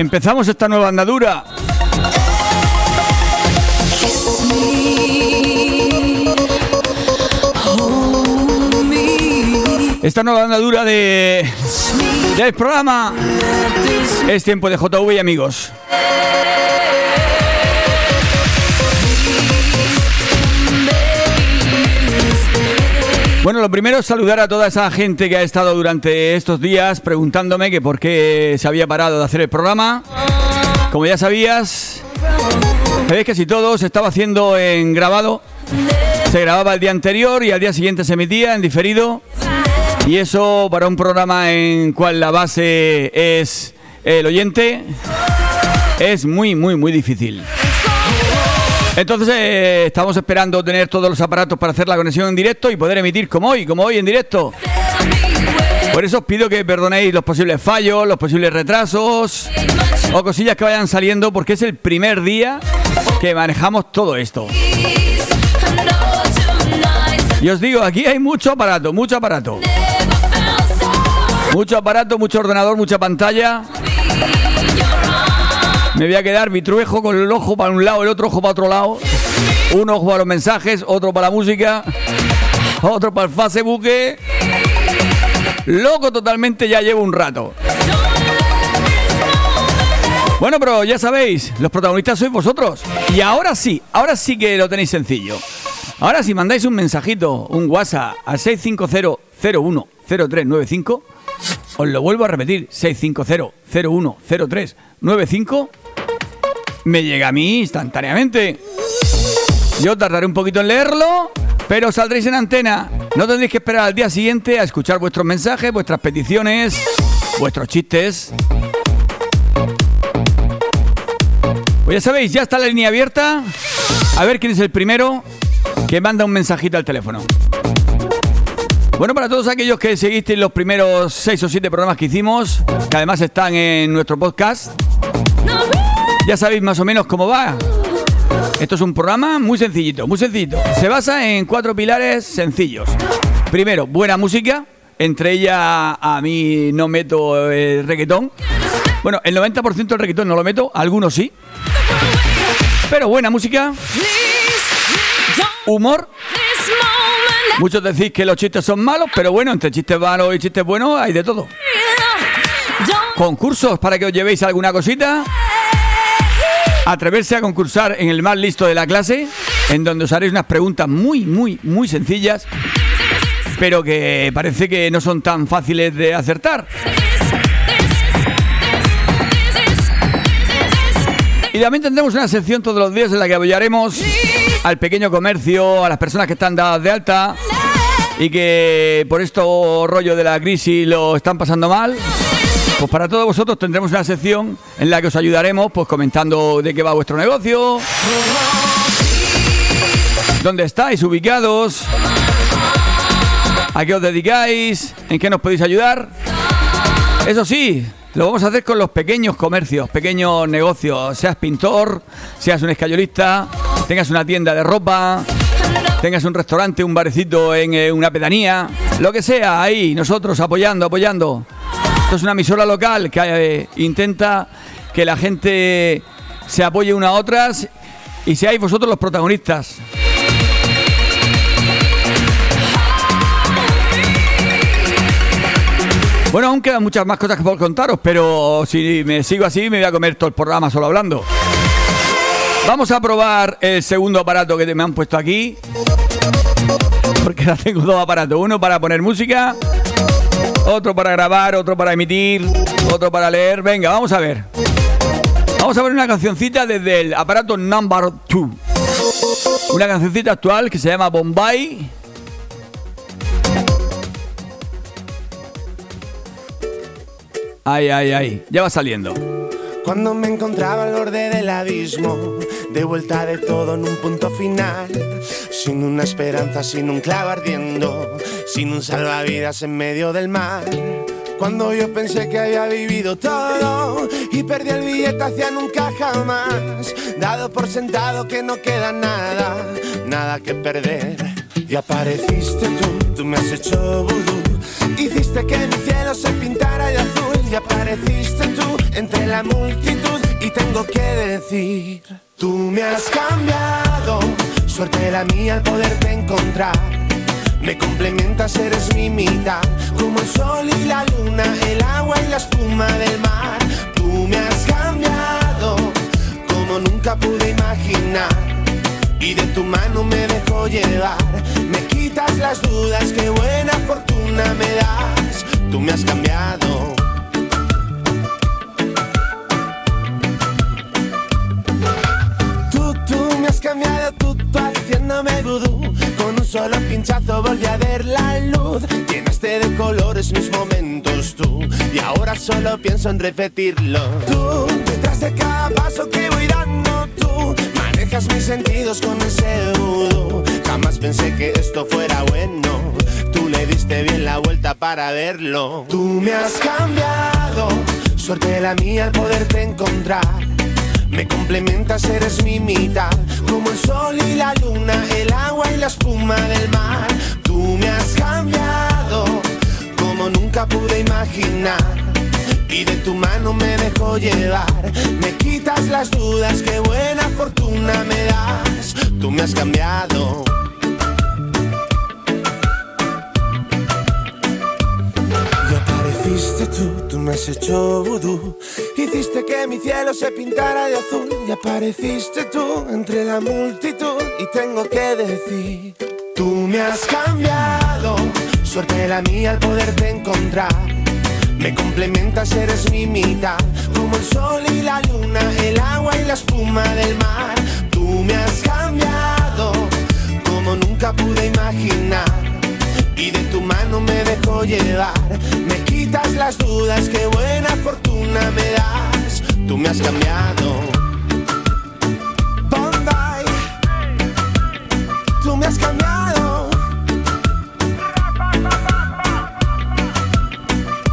Empezamos esta nueva andadura. Esta nueva andadura de del programa es tiempo de JV y amigos. Bueno, lo primero es saludar a toda esa gente que ha estado durante estos días preguntándome que por qué se había parado de hacer el programa. Como ya sabías, sabéis que si todo se estaba haciendo en grabado, se grababa el día anterior y al día siguiente se emitía en diferido. Y eso para un programa en cual la base es el oyente es muy, muy, muy difícil. Entonces eh, estamos esperando tener todos los aparatos para hacer la conexión en directo y poder emitir como hoy, como hoy en directo. Por eso os pido que perdonéis los posibles fallos, los posibles retrasos o cosillas que vayan saliendo porque es el primer día que manejamos todo esto. Y os digo, aquí hay mucho aparato, mucho aparato. Mucho aparato, mucho ordenador, mucha pantalla. Me voy a quedar vitruejo con el ojo para un lado, el otro ojo para otro lado. Un ojo para los mensajes, otro para la música, otro para el Facebook. Loco totalmente, ya llevo un rato. Bueno, pero ya sabéis, los protagonistas sois vosotros. Y ahora sí, ahora sí que lo tenéis sencillo. Ahora si mandáis un mensajito, un WhatsApp al 650 01 0395 os lo vuelvo a repetir, 650-010395. Me llega a mí instantáneamente. Yo tardaré un poquito en leerlo, pero saldréis en antena. No tendréis que esperar al día siguiente a escuchar vuestros mensajes, vuestras peticiones, vuestros chistes. Pues ya sabéis, ya está la línea abierta. A ver quién es el primero que manda un mensajito al teléfono. Bueno, para todos aquellos que seguisteis los primeros seis o siete programas que hicimos, que además están en nuestro podcast, ya sabéis más o menos cómo va. Esto es un programa muy sencillito, muy sencillito. Se basa en cuatro pilares sencillos. Primero, buena música. Entre ellas, a mí no meto el reggaetón. Bueno, el 90% del reggaetón no lo meto, algunos sí. Pero buena música. Humor Muchos decís que los chistes son malos, pero bueno, entre chistes malos y chistes buenos hay de todo. Concursos para que os llevéis alguna cosita. Atreverse a concursar en el más listo de la clase, en donde os haréis unas preguntas muy, muy, muy sencillas, pero que parece que no son tan fáciles de acertar. Y también tendremos una sección todos los días en la que apoyaremos al pequeño comercio, a las personas que están dadas de alta y que por esto rollo de la crisis lo están pasando mal. Pues para todos vosotros tendremos una sección en la que os ayudaremos pues comentando de qué va vuestro negocio, dónde estáis ubicados, a qué os dedicáis, en qué nos podéis ayudar. Eso sí, lo vamos a hacer con los pequeños comercios, pequeños negocios, seas pintor, seas un escayolista, tengas una tienda de ropa, tengas un restaurante, un barecito en eh, una pedanía, lo que sea, ahí, nosotros apoyando, apoyando. Esto es una emisora local que eh, intenta que la gente se apoye una a otras y seáis vosotros los protagonistas. Bueno, aún quedan muchas más cosas que puedo contaros, pero si me sigo así me voy a comer todo el programa solo hablando. Vamos a probar el segundo aparato que me han puesto aquí. Porque ahora tengo dos aparatos. Uno para poner música, otro para grabar, otro para emitir, otro para leer. Venga, vamos a ver. Vamos a ver una cancioncita desde el aparato number 2. Una cancioncita actual que se llama Bombay. Ay, ay, ay. Ya va saliendo. Cuando me encontraba al borde del abismo, de vuelta de todo en un punto final, sin una esperanza, sin un clavo ardiendo, sin un salvavidas en medio del mar. Cuando yo pensé que había vivido todo y perdí el billete hacia nunca jamás, dado por sentado que no queda nada, nada que perder. Y apareciste tú, tú me has hecho vudú, hiciste que mi cielo se pintara de azul y apareciste tú entre la multitud y tengo que decir, tú me has cambiado, suerte la mía al poderte encontrar. Me complementas, eres mi mitad, como el sol y la luna, el agua y la espuma del mar. Tú me has cambiado, como nunca pude imaginar. Y de tu mano me dejo llevar, me quitas las dudas, qué buena fortuna me das. Tú me has cambiado. Cambiado, tú haciéndome vudú. Con un solo pinchazo volví a ver la luz. Llenaste de colores mis momentos tú. Y ahora solo pienso en repetirlo. Tú, detrás de cada paso que voy dando tú. Manejas mis sentidos con ese vudú. Jamás pensé que esto fuera bueno. Tú le diste bien la vuelta para verlo. Tú me has cambiado. Suerte la mía al poderte encontrar. Me complementas, eres mi mitad, como el sol y la luna, el agua y la espuma del mar. Tú me has cambiado, como nunca pude imaginar. Y de tu mano me dejo llevar, me quitas las dudas, qué buena fortuna me das. Tú me has cambiado. Tú, tú me has hecho vudú. Hiciste que mi cielo se pintara de azul. Y apareciste tú entre la multitud. Y tengo que decir, tú me has cambiado. Suerte la mía al poderte encontrar. Me complementas, eres mi mitad. Como el sol y la luna, el agua y la espuma del mar. Tú me has cambiado como nunca pude imaginar. Y de tu mano me dejo llevar. Me quitas las dudas, qué buena fortuna me das. Tú me has cambiado. Bombay, tú me has cambiado.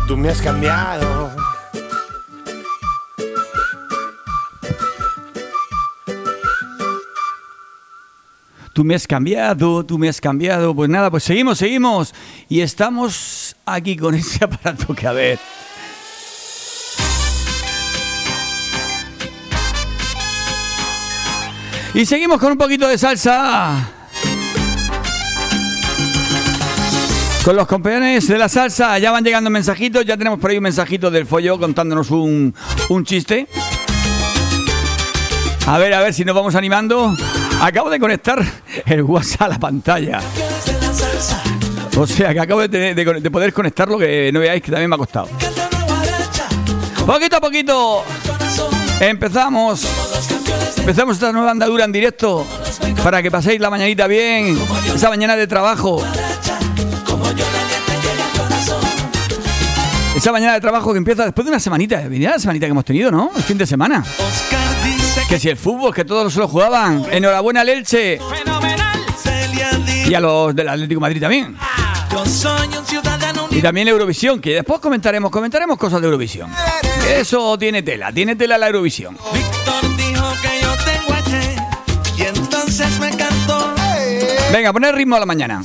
Tú me has cambiado. Tú me has cambiado, tú me has cambiado. Pues nada, pues seguimos, seguimos. Y estamos aquí con ese aparato que a ver. Y seguimos con un poquito de salsa. Con los campeones de la salsa, ya van llegando mensajitos, ya tenemos por ahí un mensajito del follo contándonos un, un chiste. A ver, a ver si nos vamos animando. Acabo de conectar el WhatsApp a la pantalla. O sea que acabo de, poder conectarlo, que no veáis que también me ha costado. Poquito a poquito empezamos. Empezamos esta nueva andadura en directo para que paséis la mañanita bien, esa mañana de trabajo. Esa mañana de trabajo que empieza después de una semanita, venía la semanita que hemos tenido, ¿no? El fin de semana. Oscar dice Que si el fútbol, que todos se lo jugaban. Enhorabuena al Elche y a los del Atlético de Madrid también. yo soy un ciudadano Y también Eurovisión, que después comentaremos, comentaremos cosas de Eurovisión. Eso tiene tela, tiene tela la Eurovisión. Víctor dijo que yo tengo y entonces me cantó. Venga, poner ritmo a la mañana.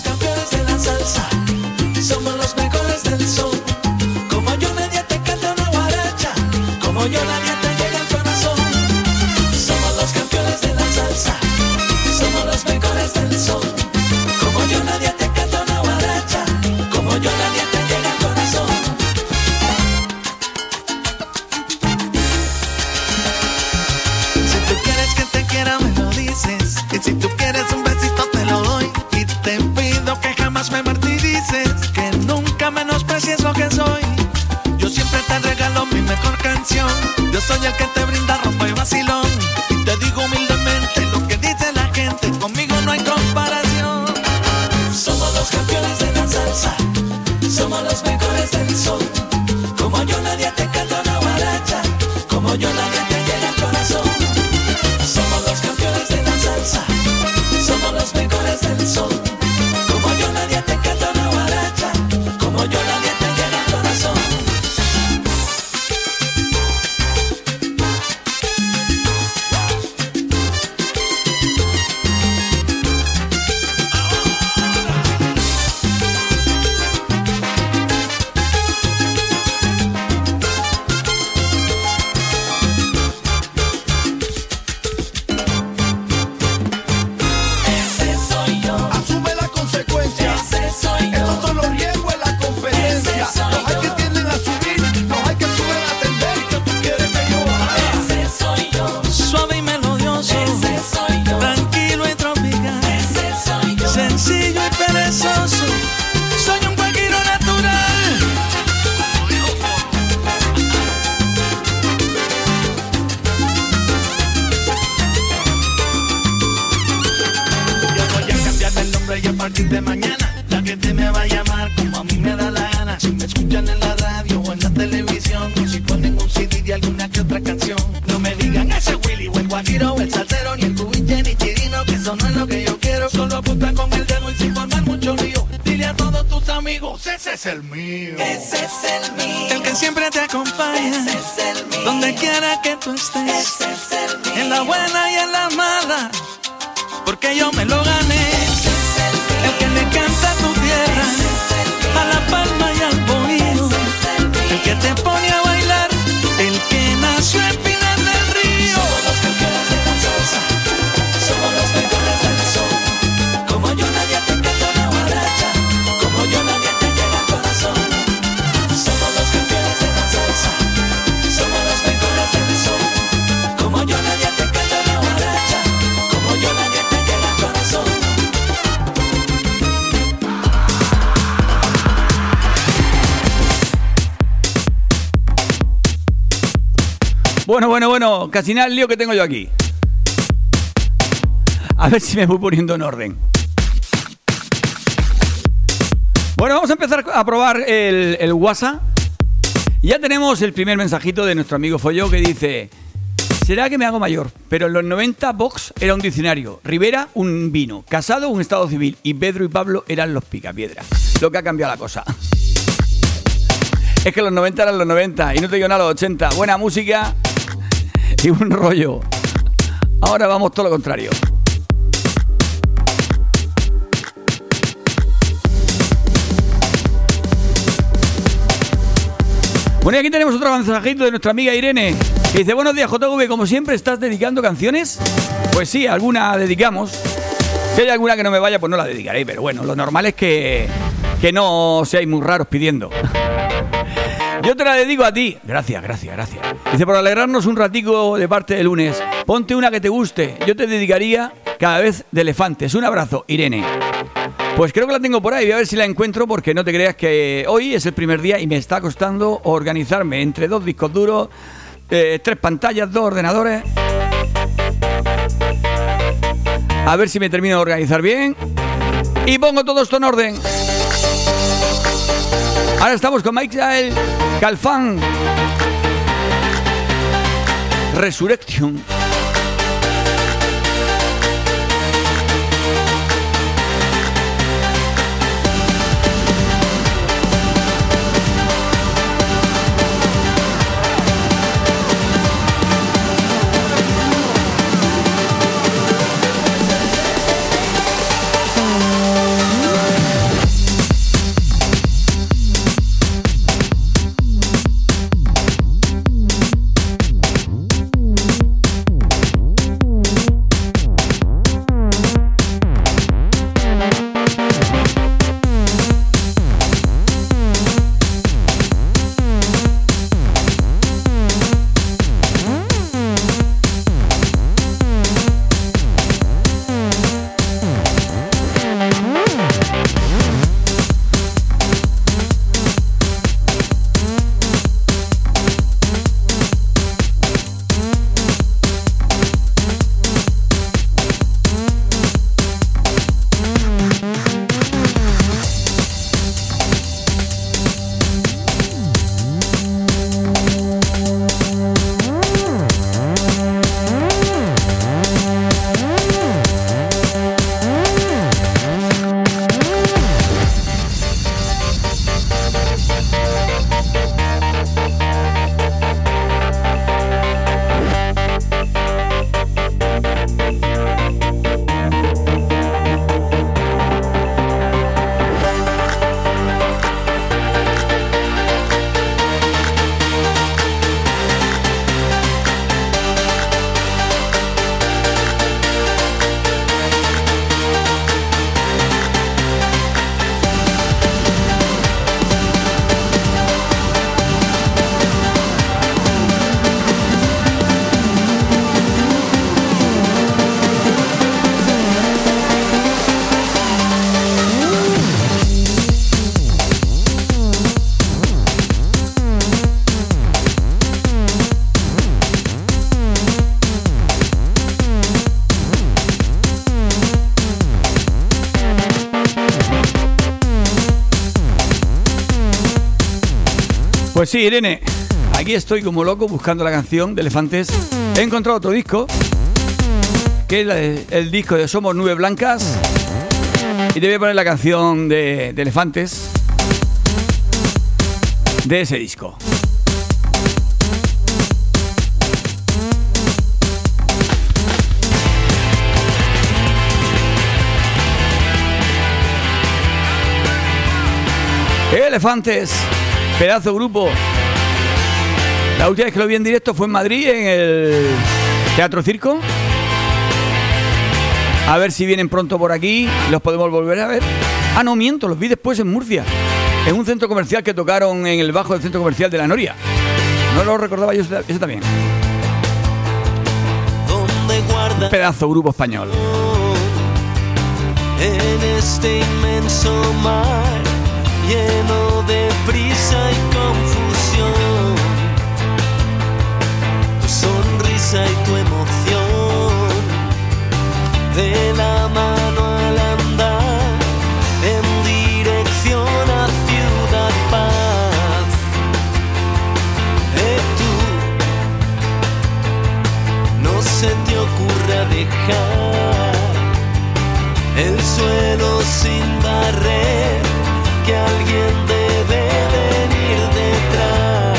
Bueno, bueno, bueno, casi nada el lío que tengo yo aquí. A ver si me voy poniendo en orden. Bueno, vamos a empezar a probar el, WhatsApp. Ya tenemos el primer mensajito de nuestro amigo Follo que dice: ¿Será que me hago mayor? Pero en los 90 Vox era un diccionario, Rivera un vino, Casado un estado civil y Pedro y Pablo eran los picapiedras. Lo que ha cambiado la cosa. Es que los 90 eran los 90 y no te digo nada los 80. Buena música un rollo. Ahora vamos todo lo contrario. Bueno, y aquí tenemos otro mensajito de nuestra amiga Irene. Que dice, buenos días JV, como siempre, ¿estás dedicando canciones? Pues sí, alguna dedicamos. Si hay alguna que no me vaya, pues no la dedicaré. Pero bueno, lo normal es que, que no seáis muy raros pidiendo. Yo te la dedico a ti. Gracias, gracias, gracias. Dice, por alegrarnos un ratico de parte de lunes, ponte una que te guste. Yo te dedicaría cada vez de elefantes. Un abrazo, Irene. Pues creo que la tengo por ahí, voy a ver si la encuentro porque no te creas que hoy es el primer día y me está costando organizarme entre dos discos duros, eh, tres pantallas, dos ordenadores. A ver si me termino de organizar bien. Y pongo todo esto en orden. Ahora estamos con Michael Calfán. Resurrection. Sí, Irene, aquí estoy como loco buscando la canción de Elefantes. He encontrado otro disco, que es el disco de Somos Nubes Blancas. Y te voy a poner la canción de, de Elefantes de ese disco. Elefantes, pedazo grupo. La última vez que lo vi en directo fue en Madrid, en el Teatro Circo. A ver si vienen pronto por aquí, los podemos volver a ver. Ah, no, miento, los vi después en Murcia. En un centro comercial que tocaron en el bajo del centro comercial de La Noria. No lo recordaba yo eso también. Un pedazo grupo español. En este inmenso mar lleno de prisa y confusión. Tu sonrisa y tu emoción de la mano al andar en dirección a Ciudad Paz. Eh, tú, no se te ocurra dejar el suelo sin barrer que alguien debe venir detrás,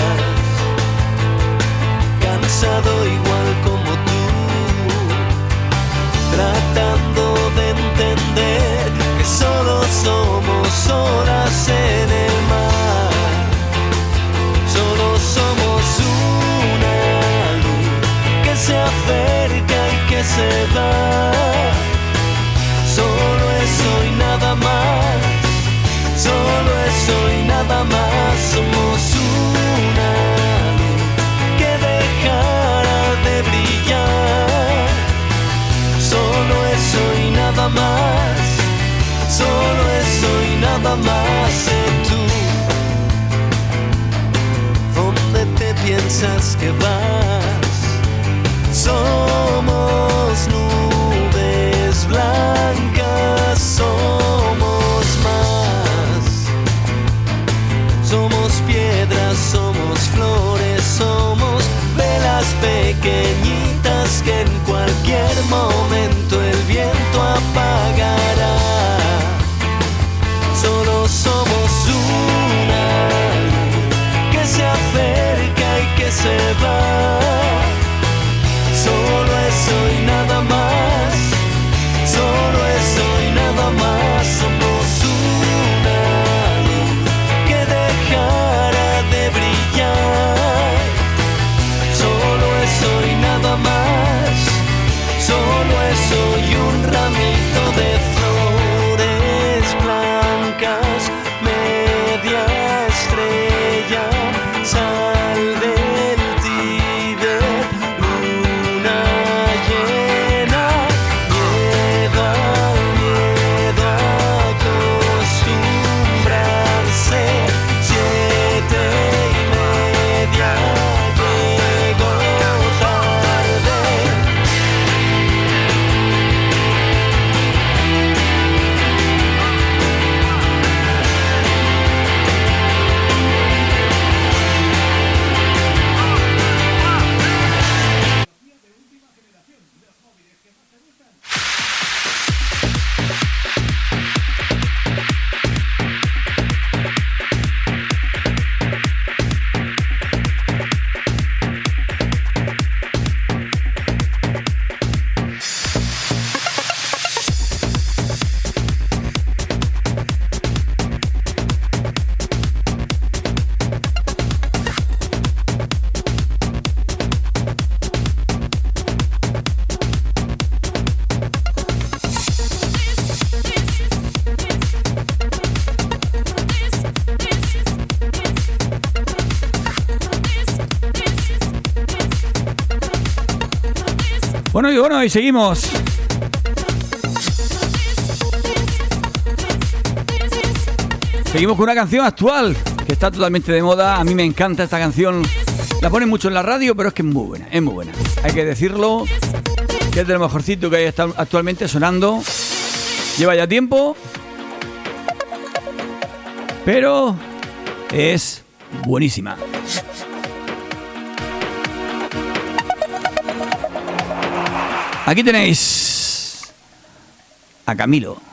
cansado igual como tú, tratando de entender que solo somos olas en el mar, solo somos una luz que se acerca y que se va, nada más, solo eso y nada más sé tú. ¿Dónde te piensas que vas? Somos nubes blancas, somos más. Somos piedras, somos flores, somos velas pequeñitas que en cualquier momento Bueno, y bueno, y seguimos. Seguimos con una canción actual que está totalmente de moda. A mí me encanta esta canción. La ponen mucho en la radio, pero es que es muy buena, es muy buena. Hay que decirlo, es de lo mejorcito que hay actualmente sonando. Lleva ya tiempo, pero es buenísima. Aquí tenéis a Camilo.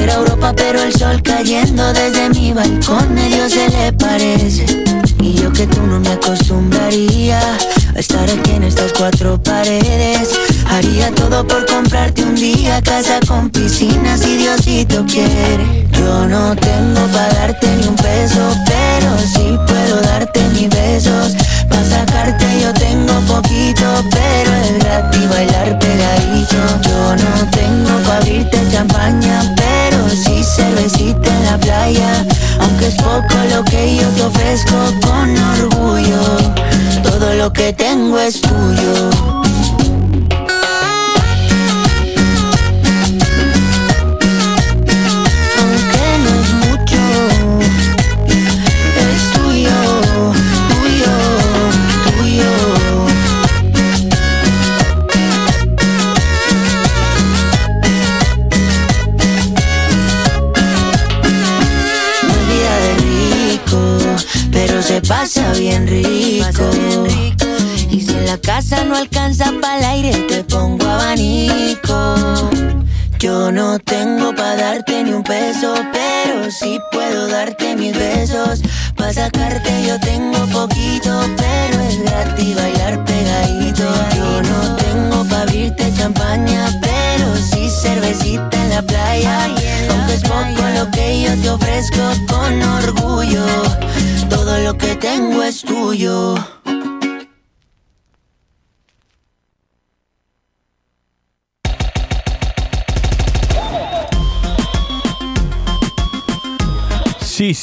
No será Europa, pero el sol cayendo desde mi balcón medio se le parece. Y yo que tú no me acostumbraría a estar aquí en estas cuatro paredes. Haría todo por comprarte un día casa con piscina si Diosito quiere. Yo no tengo para darte ni un peso, pero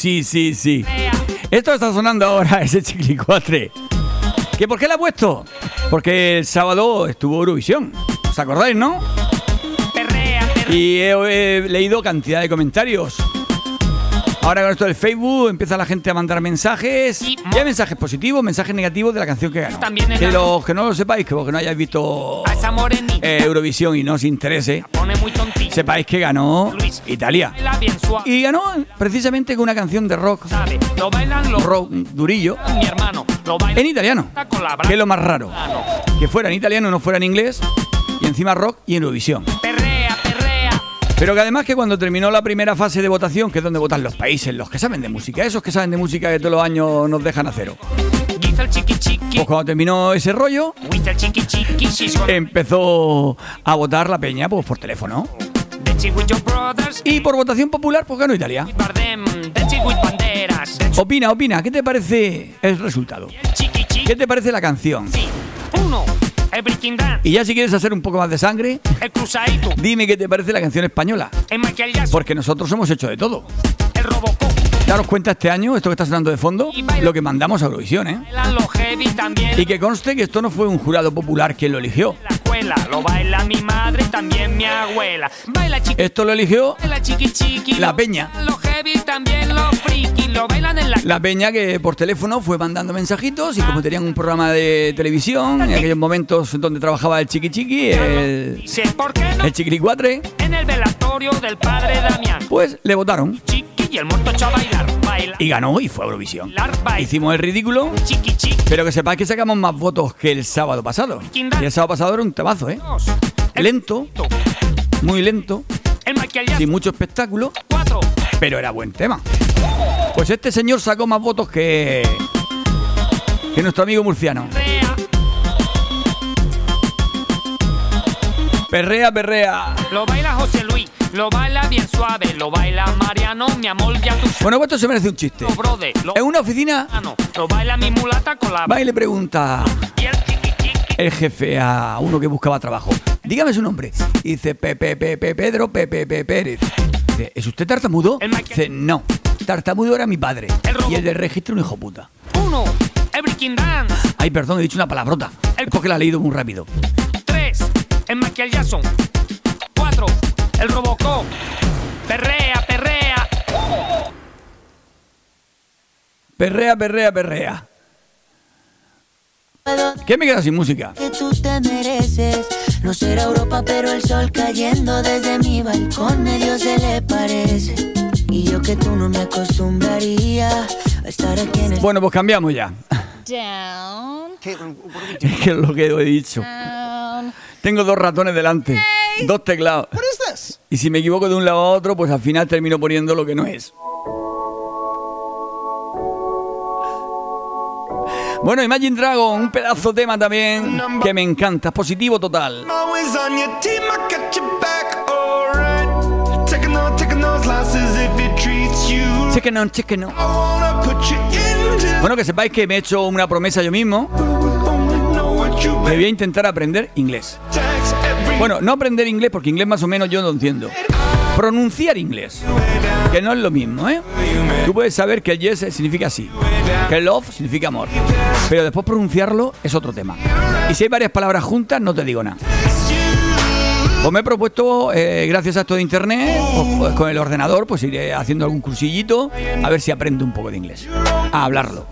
Sí, sí, sí. Esto está sonando ahora, ese chiquilicuatre. ¿Que por qué la he puesto? Porque el sábado estuvo Eurovisión. ¿Os acordáis, no? Y he, he leído cantidad de comentarios. Ahora con esto del Facebook empieza la gente a mandar mensajes. Y- hay mensajes positivos, mensajes negativos de la canción que ganó. También que los que no lo sepáis, que porque no hayáis visto eh, Eurovisión y no os interese, sepáis que ganó. Italia. Y ganó precisamente con una canción de rock, rock durillo, en italiano. Que es lo más raro. Que fuera en italiano, no fuera en inglés. Y encima rock y en Eurovisión. Pero que además que cuando terminó la primera fase de votación, que es donde votan los países, los que saben de música, esos que saben de música que todos los años nos dejan a cero. Pues cuando terminó ese rollo, empezó a votar la peña pues, por teléfono. Y por votación popular, pues ganó Italia. Opina, opina, ¿qué te parece el resultado? ¿Qué te parece la canción? Y ya si quieres hacer un poco más de sangre, dime qué te parece la canción española. Porque nosotros hemos hecho de todo. Daros cuenta este año, esto que está sonando de fondo, lo que mandamos a Eurovisión, ¿eh? Y que conste que esto no fue un jurado popular quien lo eligió. La escuela, lo baila mi madre y también mi abuela. Baila chiqui, Esto lo eligió baila chiqui chiqui. La peña. Los heavy también los friki, lo bailan en la la peña que por teléfono fue mandando mensajitos y como tenían un programa de televisión, en aquellos momentos donde trabajaba el chiqui chiqui, el, el chiquilicuatre, En el velatorio del padre Damián. pues le votaron y el muerto echó a bailar, baila, y ganó y fue a Eurovisión. Hicimos el ridículo, Chiqui chiqui. pero que sepáis que sacamos más votos que el sábado pasado. Y el sábado pasado era un temazo, ¿eh? Lento, muy lento, sin mucho espectáculo, Cuatro. pero era buen tema. Pues este señor sacó más votos que, que nuestro amigo murciano. Rea. Perrea, perrea. Lo baila José Luis. Lo baila bien suave. Lo baila Mariano. Mi amor, ya tú Bueno, esto se merece un chiste. Lo, En una oficina Ah, no. lo baila mi mulata con la. va y le pregunta Y el chiqui chiqui. el jefe a uno que buscaba trabajo. Dígame su nombre. Y dice Pepe, Pepe, Pedro, Pepe, Pepe Pérez. Dice, ¿es usted tartamudo? El Dice, no. Tartamudo era mi padre. El. Y el del registro un hijo puta. Uno. El breaking dance. Ay, perdón, he dicho una palabrota. El- Es porque la he leído muy rápido. Tres. El Michael Jackson. El Robocop. Perrea, perrea. Perrea, perrea, perrea. ¿Qué me queda sin música? que tú te mereces. No será Europa, pero el sol cayendo desde mi balcón medio se le parece. Y yo que tú no me acostumbraría a estar aquí en el Bueno, pues cambiamos ya. Down, que es lo que he dicho. down. Tengo dos ratones delante, dos teclados. Y si me equivoco de un lado a otro, pues al final termino poniendo lo que no es. Bueno, Imagine Dragon, un pedazo de tema también que me encanta, positivo total. Always on. Taking on, Bueno, que sepáis que me he hecho una promesa yo mismo, know what you me voy a intentar aprender inglés. Bueno, no aprender inglés porque inglés más o menos yo no entiendo. Pronunciar inglés, que no es lo mismo, ¿eh? Tú puedes saber que el yes significa sí, que love significa amor, pero después pronunciarlo es otro tema. Y si hay varias palabras juntas, no te digo nada. Pues me he propuesto, eh, gracias a esto de internet, pues, pues, con el ordenador, pues iré haciendo algún cursillito, a ver si aprendo un poco de inglés. A hablarlo.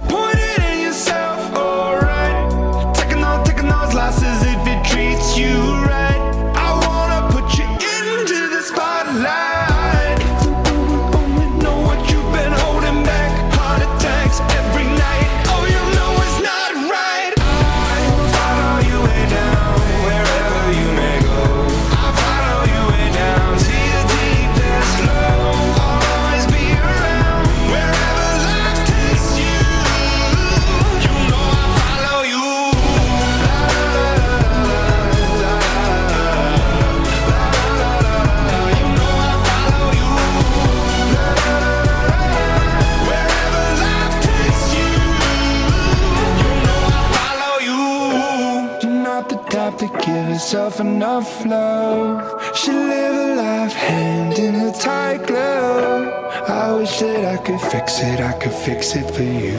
Fix it, I could fix it for you.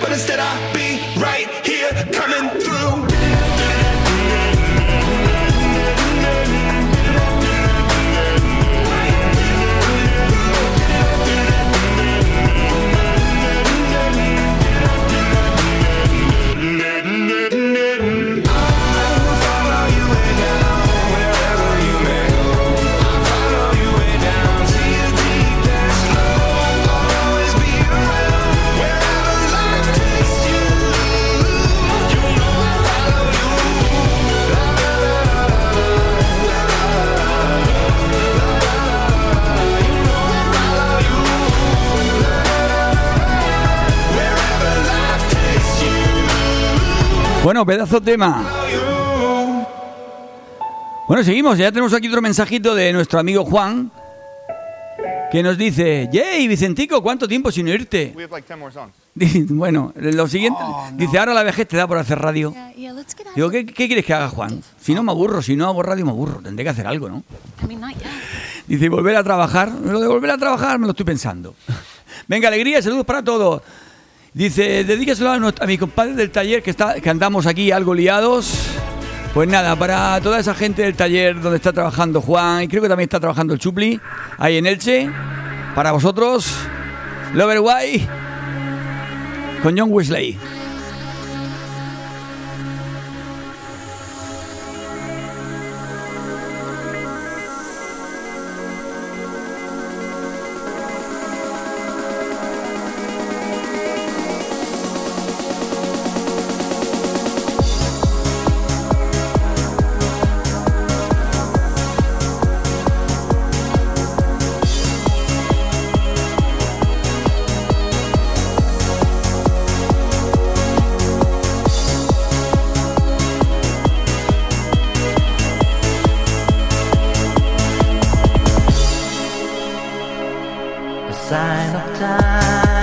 But instead I'll be right Bueno, pedazo tema. Bueno, seguimos. Ya tenemos aquí otro mensajito de nuestro amigo Juan. que nos dice, ¡Yay, Vicentico! ¿Cuánto tiempo sin oírte? We have like 10 more songs. Bueno, lo siguiente, dice, ahora la vejez te da por hacer radio. Yeah, yeah. Digo, ¿qué, qué quieres que haga, Juan? Si no me aburro, si no hago radio me aburro, tendré que hacer algo, ¿no? I mean. Dice, ¿y volver a trabajar. Lo de volver a trabajar me lo estoy pensando. Venga, alegría, saludos para todos. Dice, dedíqueselo a, a mi compadre del taller que, está, que andamos aquí algo liados. Pues nada, para toda esa gente del taller donde está trabajando Juan, y creo que también está trabajando el Chupli, ahí en Elche, para vosotros, Lover White con John Wesley. Sign of time.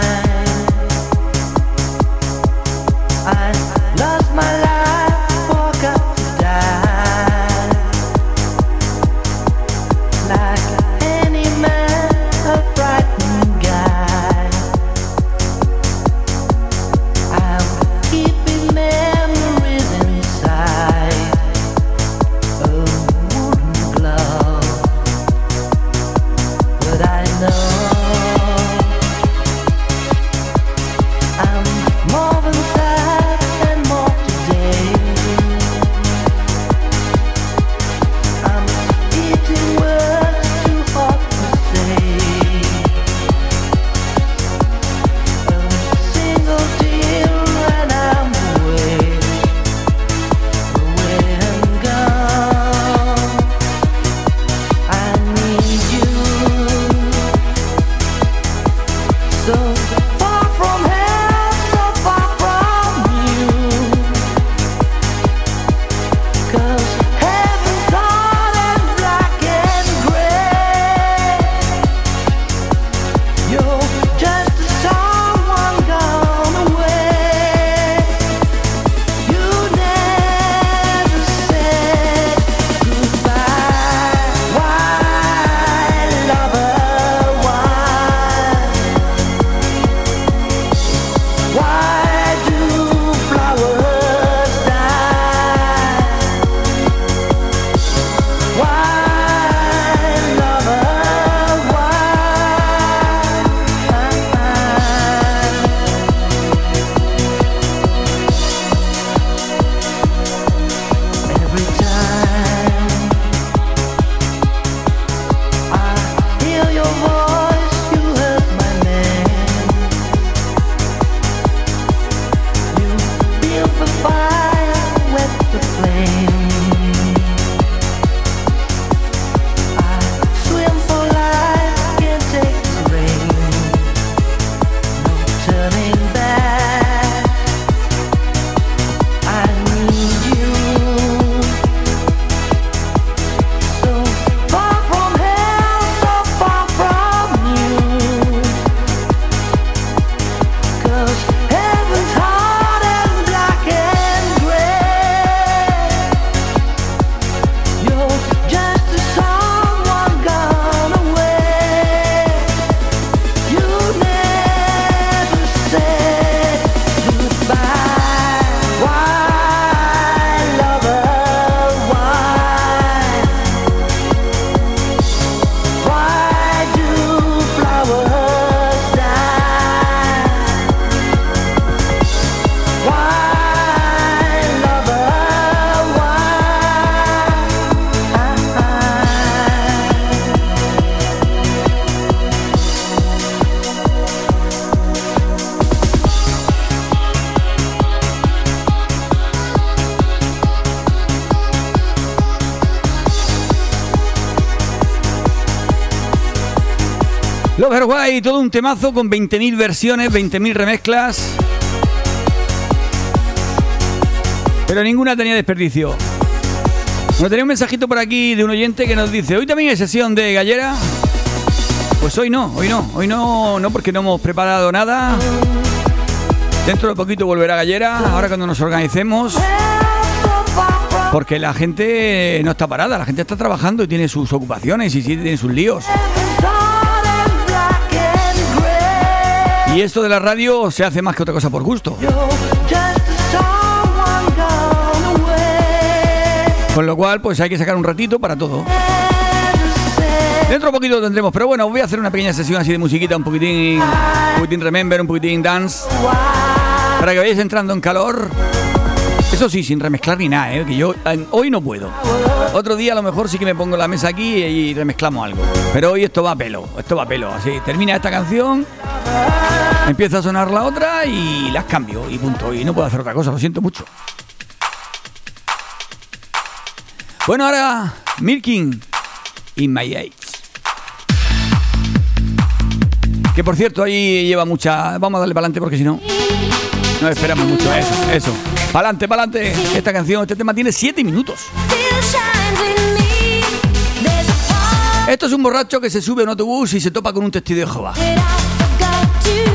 White, todo un temazo con 20.000 versiones, 20.000 remezclas. Pero ninguna tenía desperdicio. Bueno, tenía un mensajito por aquí de un oyente que nos dice, hoy también hay sesión de gallera. Pues hoy no, hoy no, hoy no, no porque no hemos preparado nada. Dentro de poquito volverá Gallera, ahora cuando nos organicemos. Porque la gente no está parada, la gente está trabajando y tiene sus ocupaciones y sí tiene sus líos. Y esto de la radio se hace más que otra cosa por gusto. Con lo cual, pues hay que sacar un ratito para todo. Dentro de poquito lo tendremos, pero bueno, voy a hacer una pequeña sesión así de musiquita, un poquitín, un poquitín remember, un poquitín dance, para que vayáis entrando en calor. Eso sí, sin remezclar ni nada, ¿eh? que yo eh, hoy no puedo. Otro día a lo mejor sí que me pongo la mesa aquí y remezclamos algo. Pero hoy esto va a pelo, esto va a pelo. Así, termina esta canción, empieza a sonar la otra y las cambio y punto. Y no puedo hacer otra cosa, lo siento mucho. Bueno, ahora Milking in My Age. Que por cierto, ahí lleva mucha. Vamos a darle para adelante porque si no. No esperamos mucho. Eso, eso. Para adelante. Esta canción, este tema tiene 7 minutos. Esto es un borracho que se sube a un autobús y se topa con un testigo de Jehová.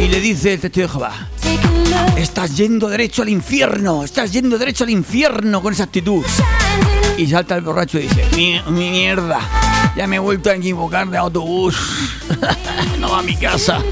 Y le dice el testigo de Jehová: Estás yendo derecho al infierno, estás yendo derecho al infierno con esa actitud. Y salta el borracho y dice: mi mierda, ya me he vuelto a equivocar de autobús. no va a mi casa.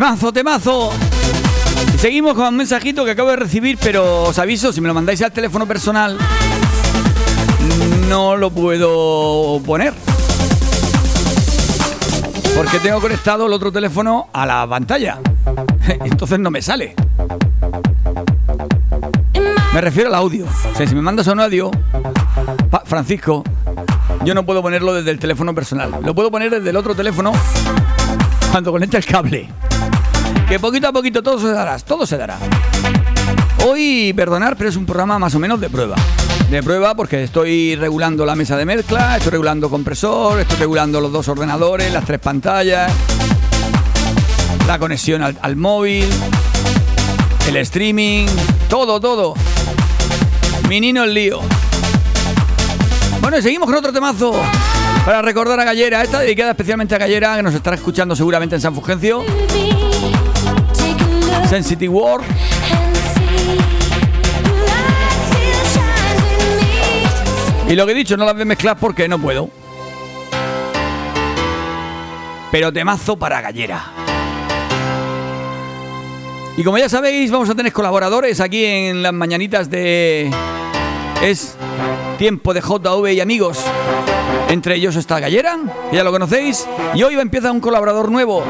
Temazo, temazo. Y seguimos con un mensajito que acabo de recibir, pero os aviso, si me lo mandáis al teléfono personal, no lo puedo poner. Porque tengo conectado el otro teléfono a la pantalla. Entonces no me sale. Me refiero al audio. O sea, si me mandas un audio, Francisco, yo no puedo ponerlo desde el teléfono personal. Lo puedo poner desde el otro teléfono cuando conecte el cable. Que poquito a poquito todo se dará, todo se dará. Hoy, perdonar, pero es un programa más o menos de prueba. De prueba porque estoy regulando la mesa de mezcla, estoy regulando compresor, estoy regulando los dos ordenadores, las tres pantallas, la conexión al, móvil, el streaming, todo, todo. Menino el lío. Bueno, y seguimos con otro temazo para recordar a Gallera, esta dedicada especialmente a Gallera, que nos estará escuchando seguramente en San Fulgencio. In me. Y lo que he dicho, no las voy a mezclar porque no puedo. Pero temazo para Gallera. Y como ya sabéis, vamos a tener colaboradores aquí en las mañanitas de... Es tiempo de JV y amigos. Entre ellos está Gallera, ya lo conocéis. Y hoy empieza un colaborador nuevo.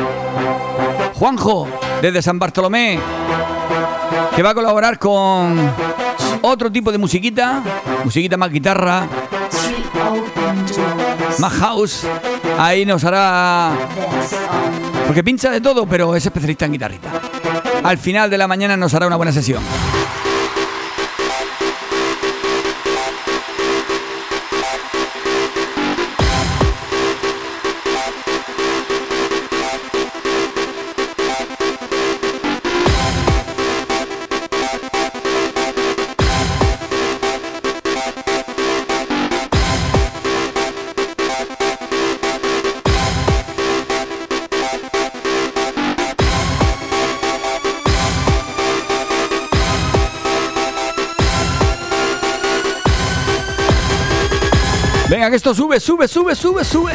Juanjo, desde San Bartolomé. Que va a colaborar con otro tipo de musiquita. Musiquita más guitarra. Más house. Ahí nos hará. Porque pincha de todo, pero es especialista en guitarrita. Al final de la mañana nos hará una buena sesión. Que esto sube, sube, sube, sube, sube.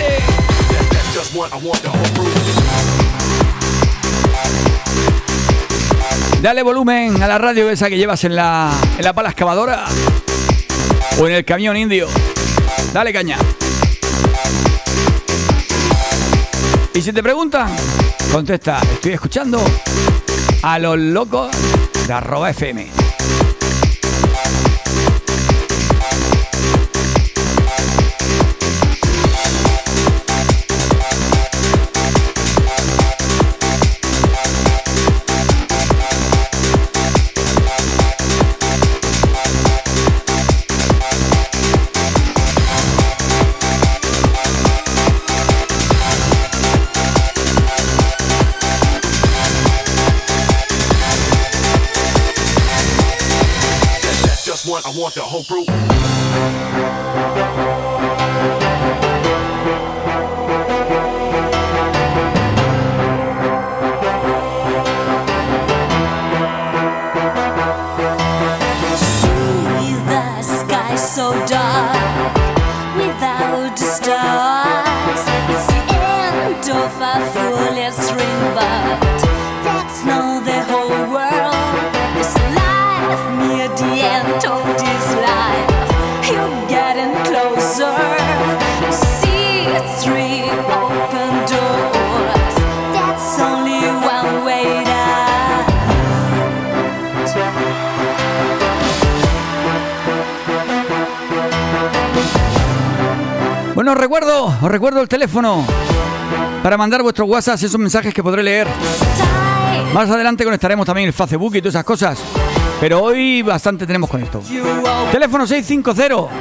Dale volumen a la radio esa que llevas en la, en la pala excavadora o en el camión indio. Dale caña. Y si te preguntan, contesta, estoy escuchando a los locos de arroba FM. I want the whole group. Bueno, os recuerdo, os recuerdo el teléfono para mandar vuestros WhatsApp y esos mensajes que podré leer. Más adelante conectaremos también el Facebook y todas esas cosas. Pero hoy bastante tenemos con esto. Teléfono 650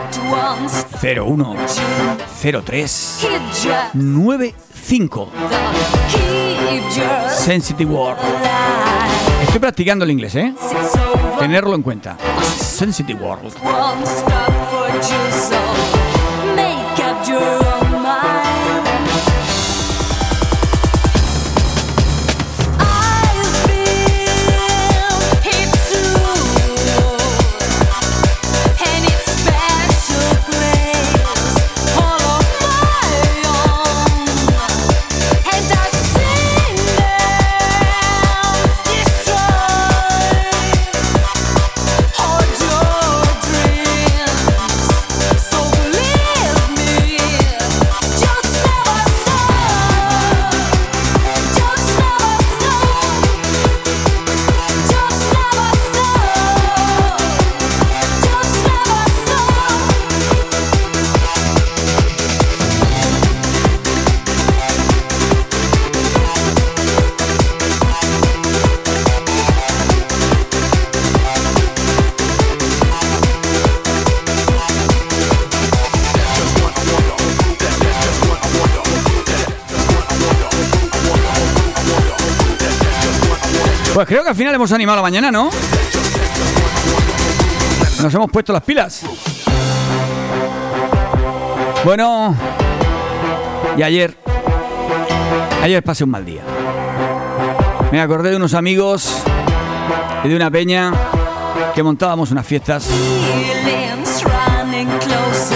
01 03 95 Sensitive World. Estoy practicando el inglés, ¿eh? Tenerlo en cuenta. Sensitive World. Your creo que al final hemos animado la mañana, ¿no? Nos hemos puesto las pilas. Bueno, y ayer, ayer pasé un mal día. Me acordé de unos amigos y de una peña que montábamos unas fiestas.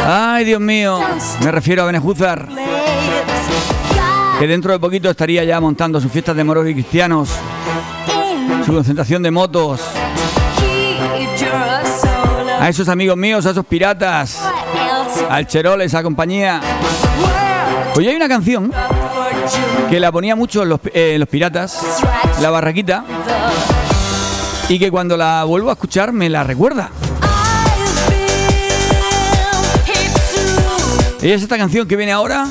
Ay, Dios mío, me refiero a Benejúzar, que dentro de poquito estaría ya montando sus fiestas de moros y cristianos, concentración de motos. A esos amigos míos, a esos piratas, al Cheroles, a compañía. Pues hay una canción que la ponía mucho los, eh, los piratas, la barraquita, y que cuando la vuelvo a escuchar me la recuerda. Y es esta canción que viene ahora,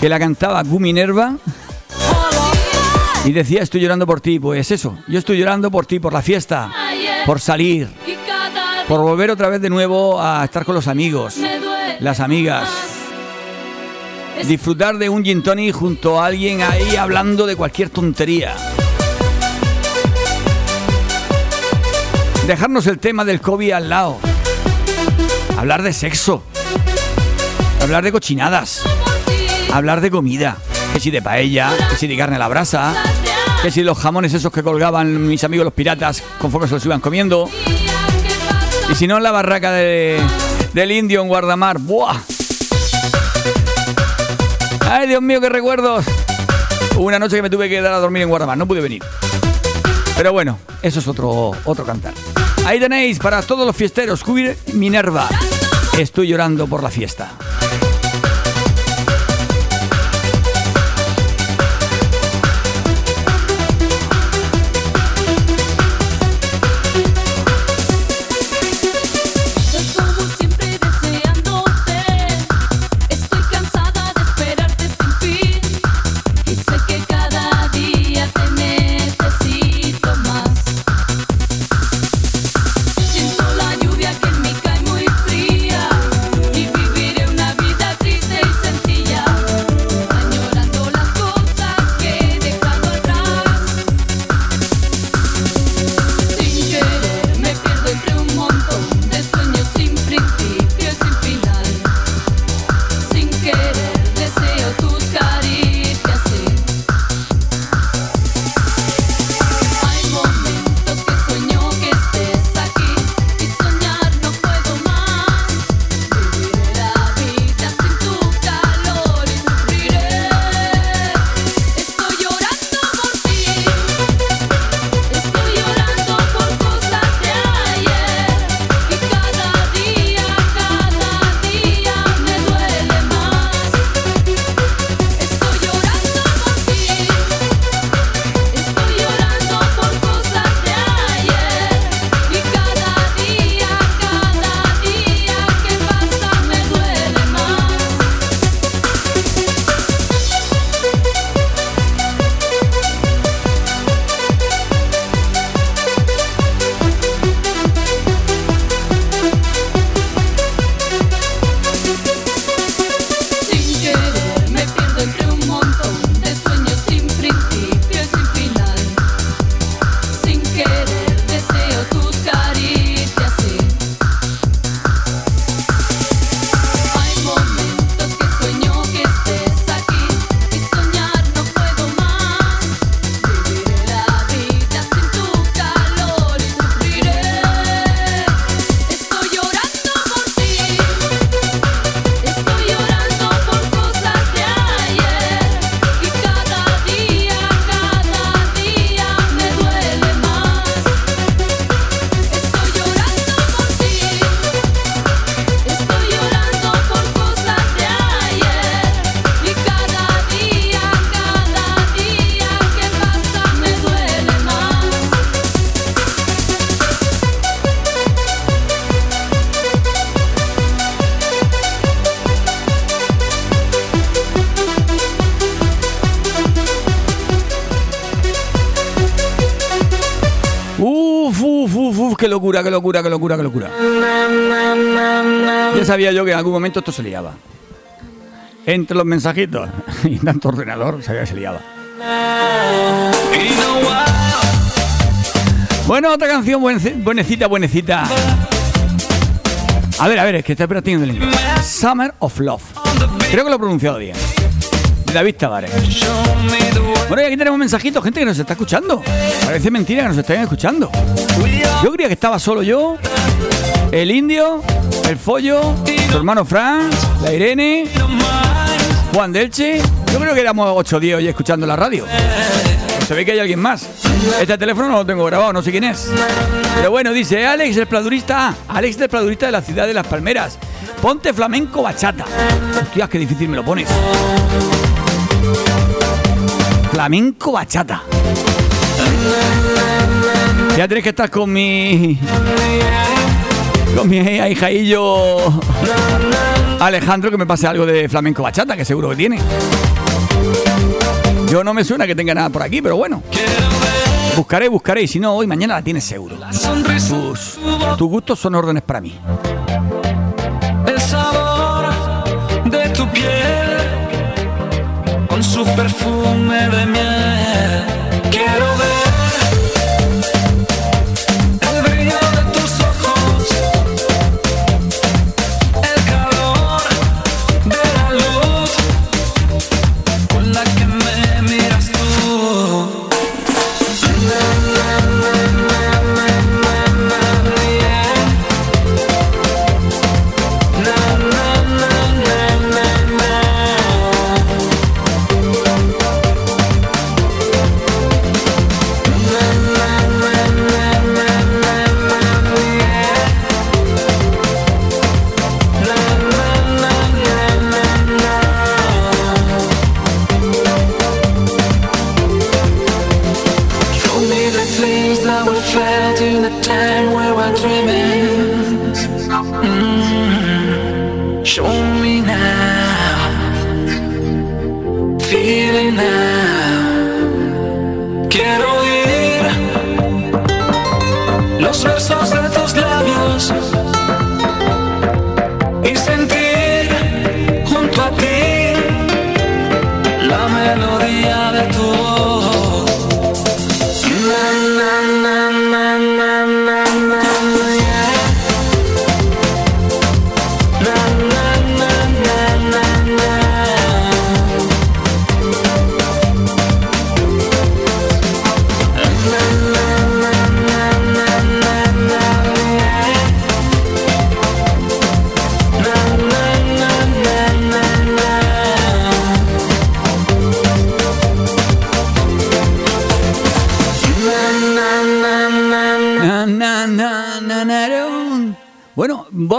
que la cantaba Gumi Nerva. Y decía, estoy llorando por ti. Pues eso, yo estoy llorando por ti, por la fiesta, por salir, por volver otra vez de nuevo a estar con los amigos, las amigas. Disfrutar de un gin tonic junto a alguien ahí hablando de cualquier tontería. Dejarnos el tema del COVID al lado. Hablar de sexo. Hablar de cochinadas. Hablar de comida. Que si de paella, que si de carne a la brasa, que si los jamones esos que colgaban mis amigos los piratas conforme se los iban comiendo. Y si no en la barraca de- del indio en Guardamar. ¡Buah! ¡Ay, Dios mío, qué recuerdos! Una noche que me tuve que dar a dormir en Guardamar, no pude venir. Pero bueno, eso es otro, otro cantar. Ahí tenéis para todos los fiesteros, Cubir Minerva. Estoy llorando por la fiesta. Qué locura, qué locura, qué locura, qué locura. Ya sabía yo que en algún momento esto se liaba. Entre los mensajitos y tanto ordenador, sabía que se liaba. Bueno, otra canción bueneci- buenecita, buenecita. A ver, a ver, es que estoy practicando el inglés. Summer of Love. Creo que lo he pronunciado bien. De David Tavares. Bueno, y aquí tenemos mensajitos, gente que nos está escuchando. Parece mentira que nos estén escuchando. Yo creía que estaba solo yo, el indio, el follo, tu hermano Franz, la Irene, Juan Delche. Yo creo que éramos 8 o 10 hoy escuchando la radio. Se ve que hay alguien más. Este teléfono no lo tengo grabado, no sé quién es. Pero bueno, dice Alex, el pladurista. Alex, el pladurista de la ciudad de Las Palmeras. Ponte flamenco bachata. Hostias, qué difícil me lo pones. Flamenco bachata. Ya tenéis que estar con mi. con mi ahijadillo Alejandro que me pase algo de flamenco bachata, que seguro que tiene. Yo no me suena que tenga nada por aquí, pero bueno. Buscaré, buscaré, y si no, hoy, mañana la tienes seguro. Tus, tus gustos son órdenes para mí. Su perfume de miel.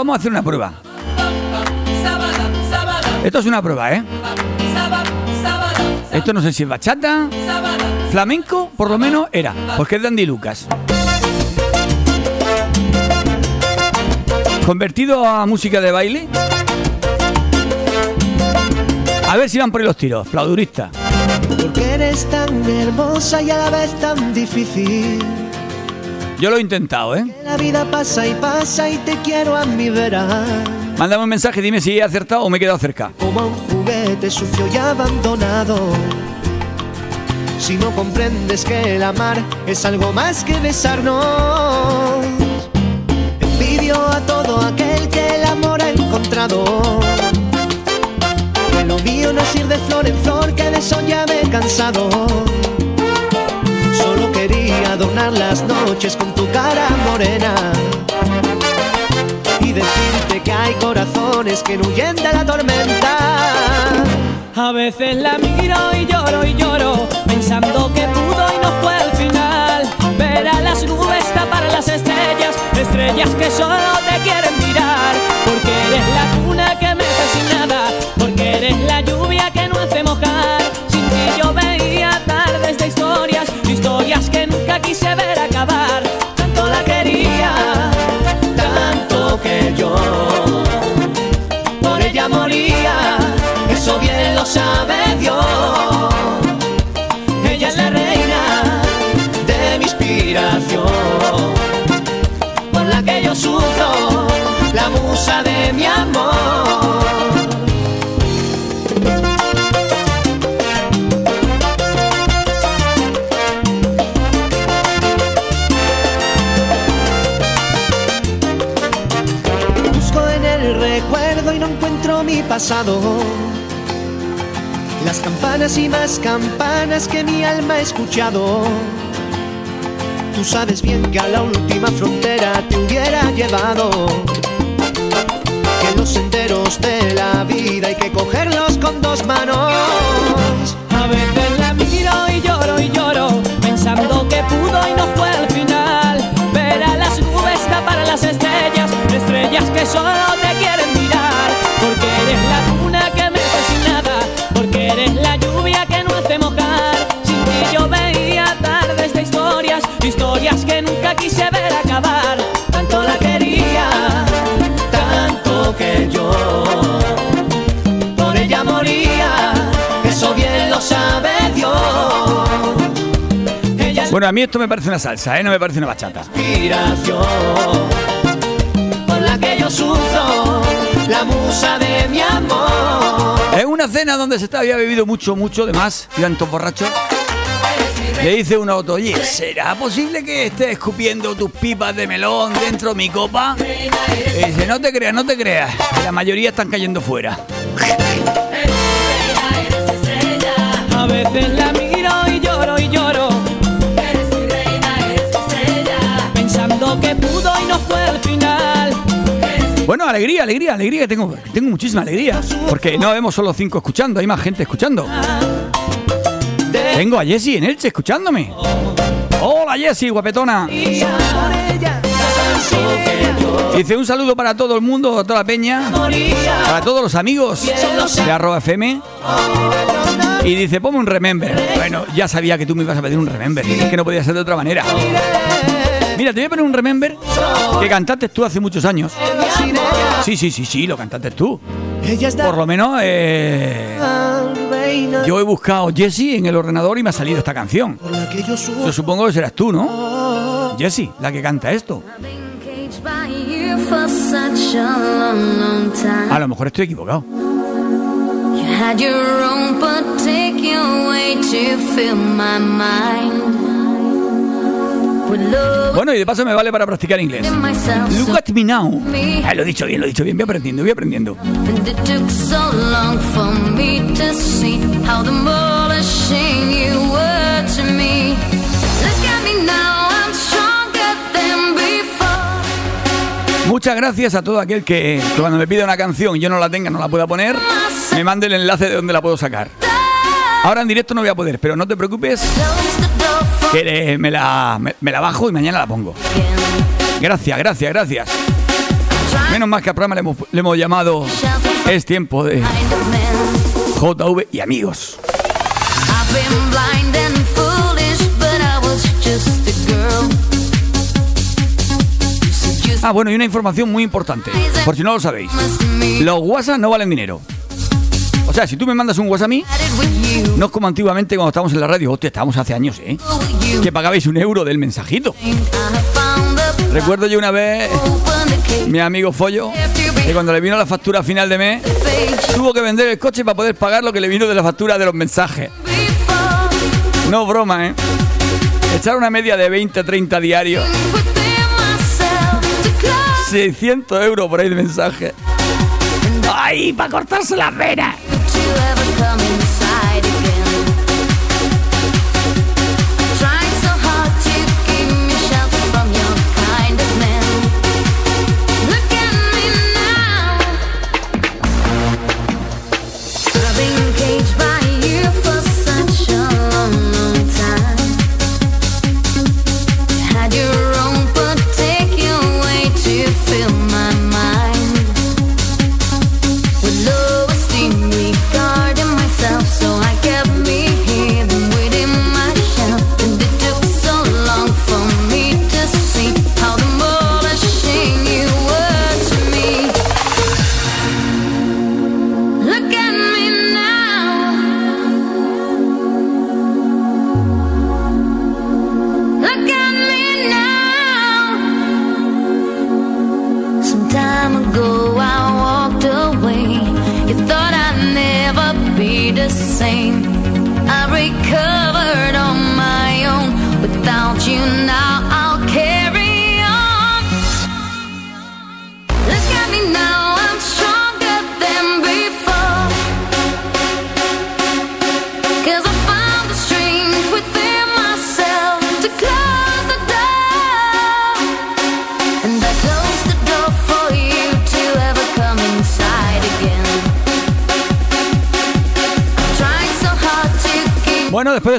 Vamos a hacer una prueba. Esto es una prueba, ¿eh? Esto no sé si es bachata, flamenco, por lo menos era, porque es de Andy Lucas. Convertido a música de baile. A ver si van por ahí los tiros, plaudurista. Porque eres tan hermosa y a la vez tan difícil. Yo lo he intentado, ¿eh? La vida pasa y pasa y te quiero a mi vera. Mándame un mensaje, dime si he acertado o me he quedado cerca. Como un juguete sucio y abandonado. Si no comprendes que el amar es algo más que besarnos. Envidio a todo aquel que el amor ha encontrado. Que lo mío no es ir de flor en flor, que de eso ya me he cansado. Solo quería adornar las noches con tu cara morena y decirte que hay corazones que no huyen de la tormenta. A veces la miro y lloro y lloro, pensando que pudo y no fue el final. Ver a las nubes tapar las estrellas, estrellas que solo te quieren mirar. Porque eres la cuna que me nada, porque eres la lluvia quise ver acabar. Tanto la quería, Tanto que yo por ella moría, eso bien lo sabe Dios. Ella es la reina de mi inspiración, por la que yo sufro, la musa de mi amor. Las campanas y más campanas que mi alma ha escuchado. Tú sabes bien que a la última frontera te hubiera llevado. Bueno, a mí esto me parece una salsa, ¿eh? No me parece una bachata. por la que yo sufro, la musa de mi amor. En una cena donde se había bebido mucho, mucho de más, iban todos borrachos. Le dice uno a otro, oye, ¿será posible que estés escupiendo tus pipas de melón dentro de mi copa? Y dice, no te creas, no te creas, que la mayoría están cayendo fuera. A veces la Bueno, alegría, alegría, alegría, tengo, tengo muchísima alegría. Porque no vemos solo cinco escuchando, hay más gente escuchando. Tengo a Jessie en Elche escuchándome. Hola Jessie, guapetona. Dice un saludo para todo el mundo, a toda la peña, para todos los amigos de arroba FM. Y dice, ponme un remember. Bueno, ya sabía que tú me ibas a pedir un remember. Es que no podía ser de otra manera. Mira, te voy a poner un remember que cantaste tú hace muchos años. Sí, sí, sí, sí, lo cantaste tú. Por lo menos eh, yo he buscado Jessie en el ordenador y me ha salido esta canción. Yo supongo que serás tú, ¿no? Jessie, la que canta esto. A lo mejor estoy equivocado. You had your own particular way to fill my mind. Bueno, y de paso me vale para practicar inglés. Look at me now. Ah, lo he dicho bien, lo he dicho bien. Voy aprendiendo, voy aprendiendo. Muchas gracias a todo aquel que, que cuando me pide una canción y yo no la tenga, no la pueda poner, me mande el enlace de donde la puedo sacar. Ahora en directo no voy a poder, pero no te preocupes, que eh, me la, me- me la bajo y mañana la pongo. Gracias, gracias, gracias. Menos mal que al programa le hemos, le hemos llamado Es tiempo de JV y amigos. Ah, bueno, y una información muy importante, por si no lo sabéis. Los WhatsApp no valen dinero. Si tú me mandas un WhatsApp no es como antiguamente cuando estábamos en la radio. Hostia, estábamos hace años, ¿eh? Que pagabais un euro del mensajito. Recuerdo yo una vez, mi amigo Follo, que cuando le vino la factura final de mes, tuvo que vender el coche para poder pagar lo que le vino de la factura de los mensajes. No broma, ¿eh? Echar una media de 20, 30 diarios. 600 euros por ahí de mensaje. ¡Ay, para cortarse las venas!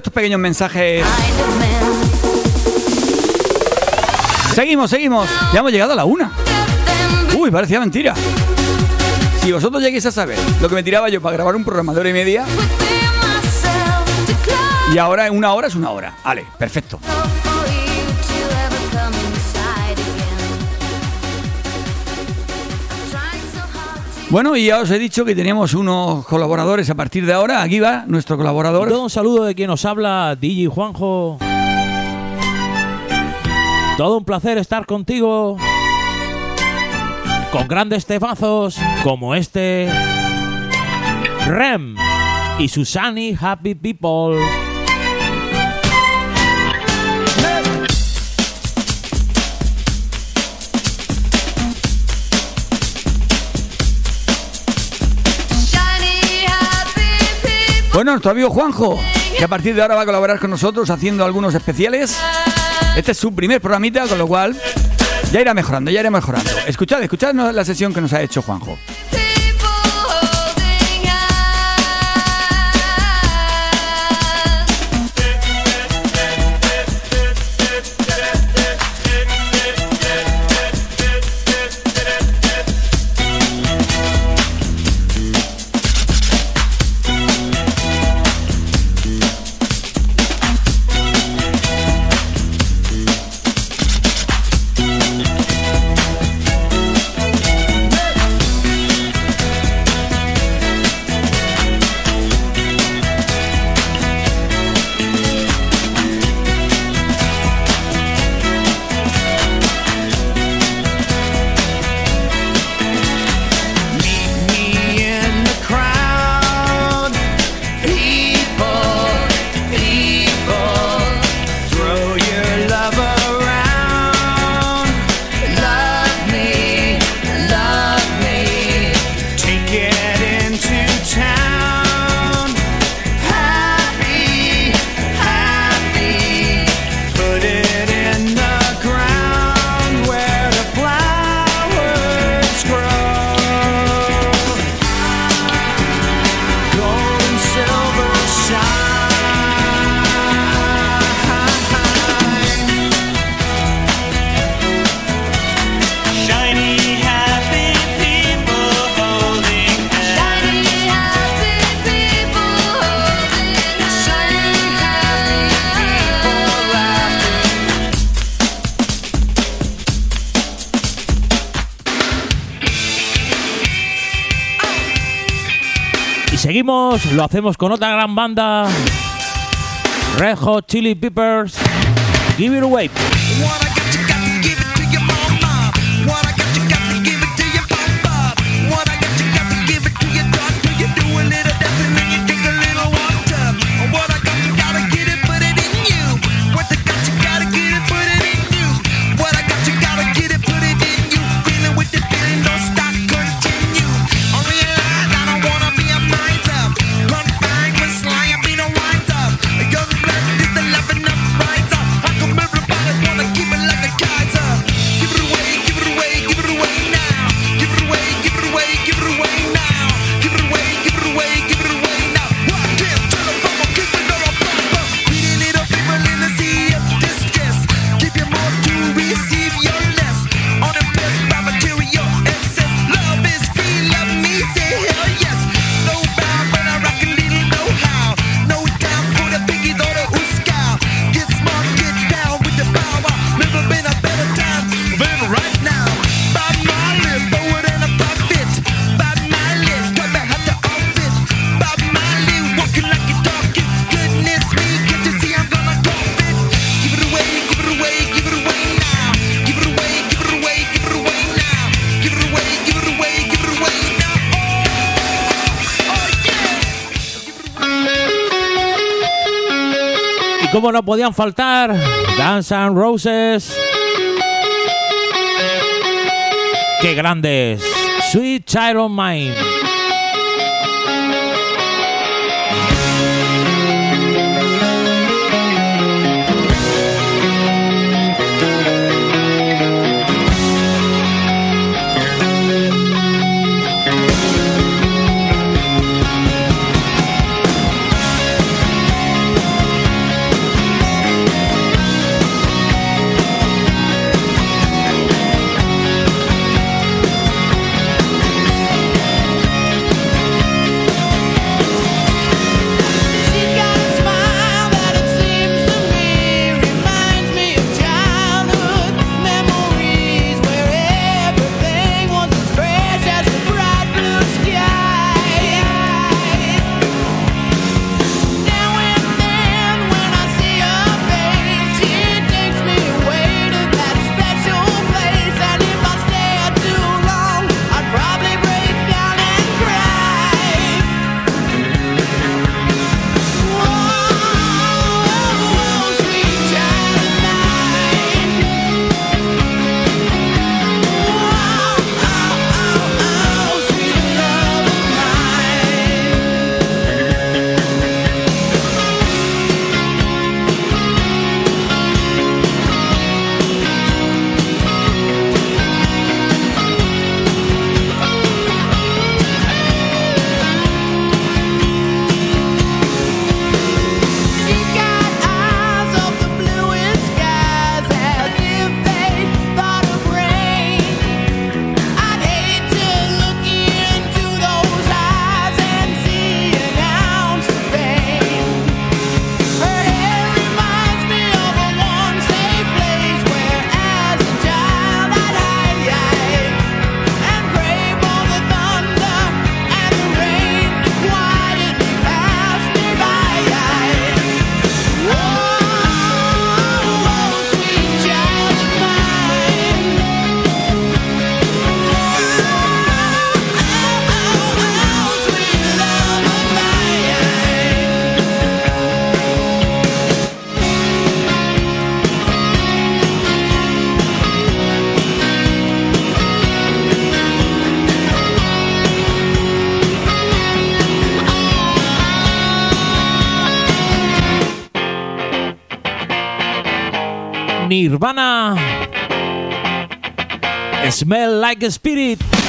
Estos pequeños mensajes, seguimos, seguimos. Ya hemos llegado a la una. Uy, parecía mentira. Si vosotros lleguéis a saber lo que me tiraba yo para grabar un programa de hora y media, y ahora una hora es una hora. Vale, perfecto. Bueno, y ya os he dicho que teníamos unos colaboradores a partir de ahora. Aquí va nuestro colaborador. Un saludo de quien nos habla, DJ Juanjo. Todo un placer estar contigo. Con grandes temazos como este. Rem y Susani Happy People. Bueno, nuestro amigo Juanjo, que a partir de ahora va a colaborar con nosotros haciendo algunos especiales. Este es su primer programita, con lo cual ya irá mejorando, ya irá mejorando. Escuchad, escuchad la sesión que nos ha hecho Juanjo. Lo hacemos con otra gran banda. Red Hot Chili Peppers. Give it away. No podían faltar Guns N' Roses. ¡Qué grandes! Sweet Child of Mine. Nirvana. Smell like a spirit.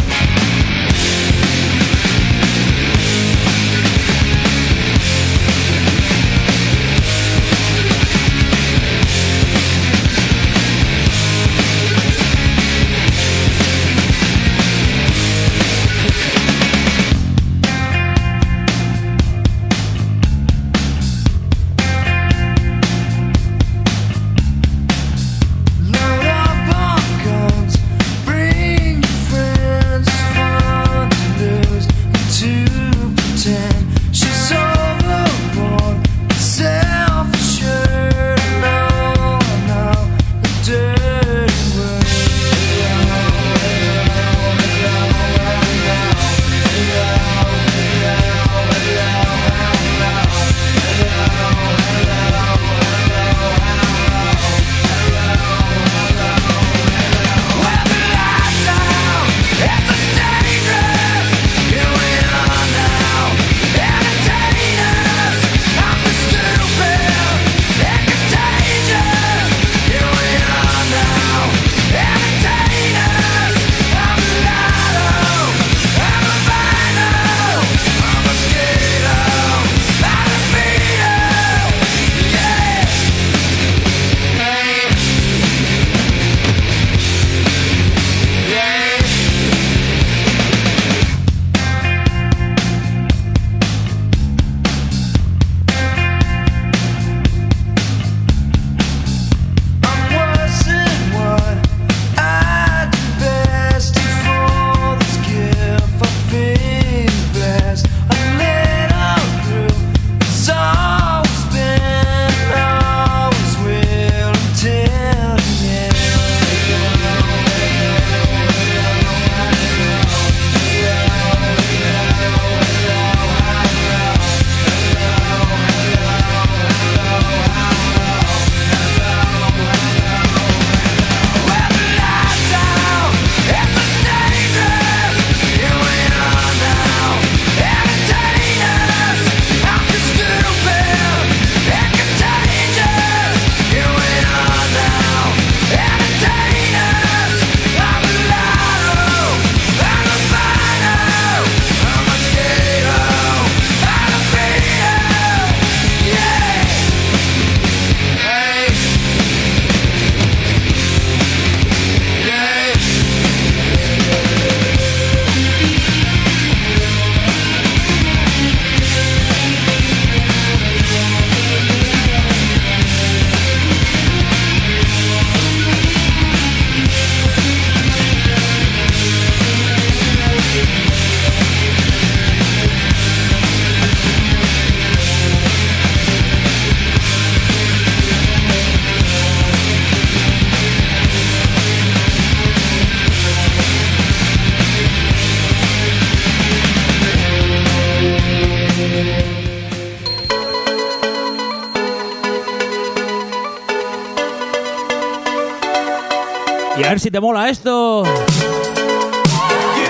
Si te mola esto.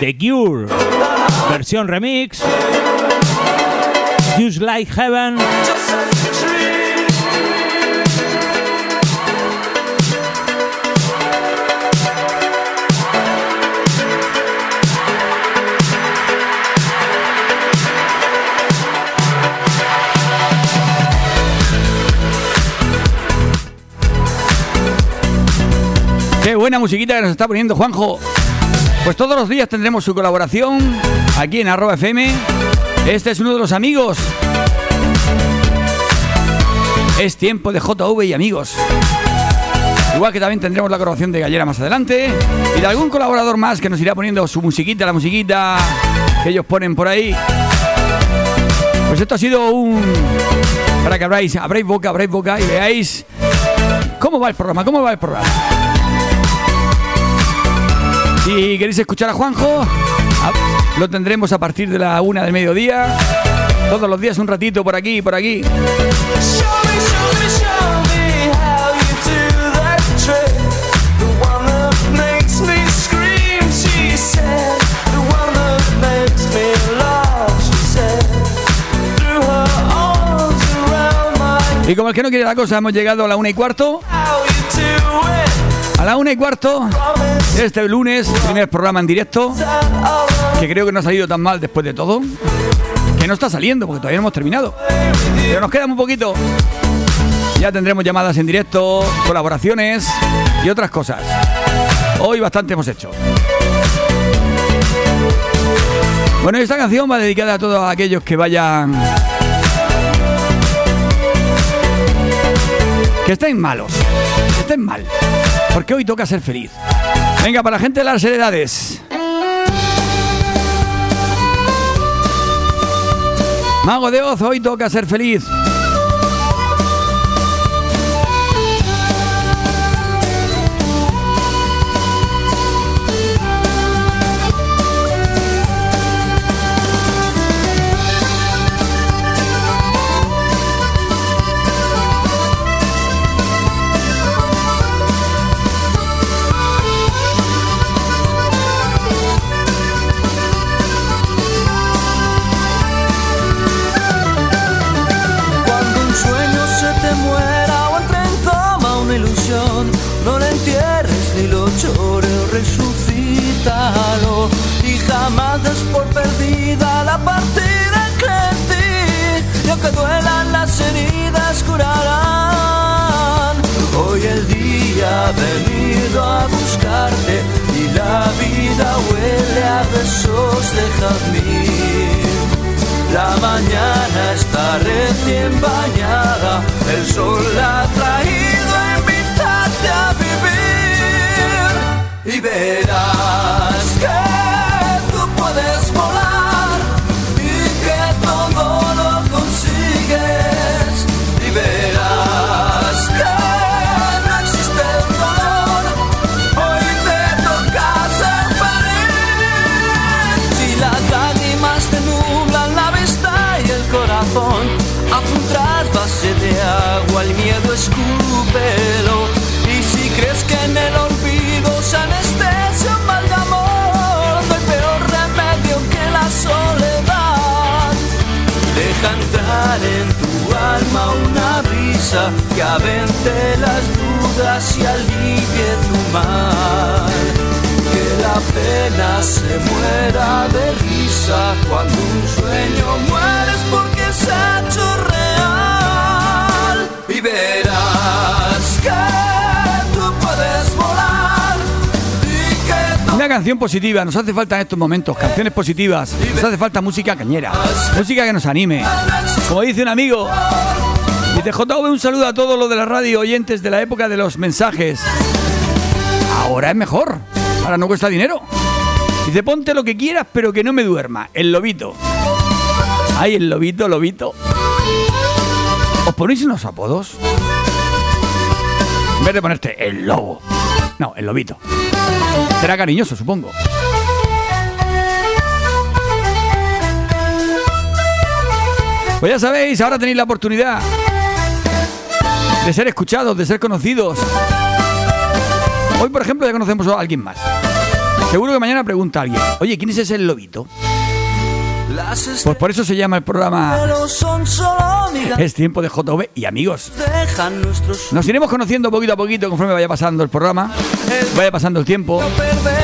The Cure. Versión remix. Just Like Heaven. Buena musiquita que nos está poniendo Juanjo. Pues todos los días tendremos su colaboración aquí en arroba FM. Este es uno de los amigos. Es tiempo de JV y amigos. Igual que también tendremos la colaboración de Gallera más adelante. Y de algún colaborador más que nos irá poniendo su musiquita, la musiquita que ellos ponen por ahí. Pues esto ha sido un... Para que abráis, abráis boca, abráis boca y veáis cómo va el programa, cómo va el programa. Si queréis escuchar a Juanjo, a- lo tendremos a partir de la una del mediodía. Todos los días un ratito por aquí y por aquí. Y como el que no quiere la cosa, hemos llegado a la una y cuarto. A la una y cuarto, este lunes, primer programa en directo, que creo que no ha salido tan mal después de todo. Que no está saliendo, porque todavía no hemos terminado. Pero nos queda muy poquito. Ya tendremos llamadas en directo, colaboraciones y otras cosas. Hoy bastante hemos hecho. Bueno, esta canción va dedicada a todos aquellos que vayan... Que estén malos, que estén mal. Porque hoy toca ser feliz. Venga, para la gente de las heredades. Mago de Oz, hoy toca ser feliz. Perdida la partida en ti, y aunque duelan las heridas curarán. Hoy el día ha venido a buscarte y la vida huele a besos de jazmín. La mañana está recién bañada, el sol ha traído a invitarte a vivir y verás que tú puedes volar de agua, el miedo escúpelo. Y si crees que en el olvido se anestesia un mal de amor, no hay peor remedio que la soledad. Deja entrar en tu alma una brisa que avente las dudas y alivie tu mal. Que la pena se muera de risa cuando un sueño mueres porque se ha hecho Una canción positiva, nos hace falta en estos momentos, canciones positivas, nos hace falta música cañera, música que nos anime. Como dice un amigo, dice JV, un saludo a todos los de la radio oyentes de la época de los mensajes. Ahora es mejor, ahora no cuesta dinero. Dice, ponte lo que quieras, pero que no me duerma. El lobito. Ay, el lobito, lobito. ¿Os ponéis unos apodos? En vez de ponerte el lobo. No, el lobito. Será cariñoso, supongo. Pues ya sabéis, ahora tenéis la oportunidad de ser escuchados, de ser conocidos. Hoy, por ejemplo, ya conocemos a alguien más. Seguro que mañana pregunta alguien, oye, ¿quién es ese lobito? Pues por eso se llama el programa Es tiempo de JV y amigos. Nos iremos conociendo poquito a poquito conforme vaya pasando el programa, vaya pasando el tiempo.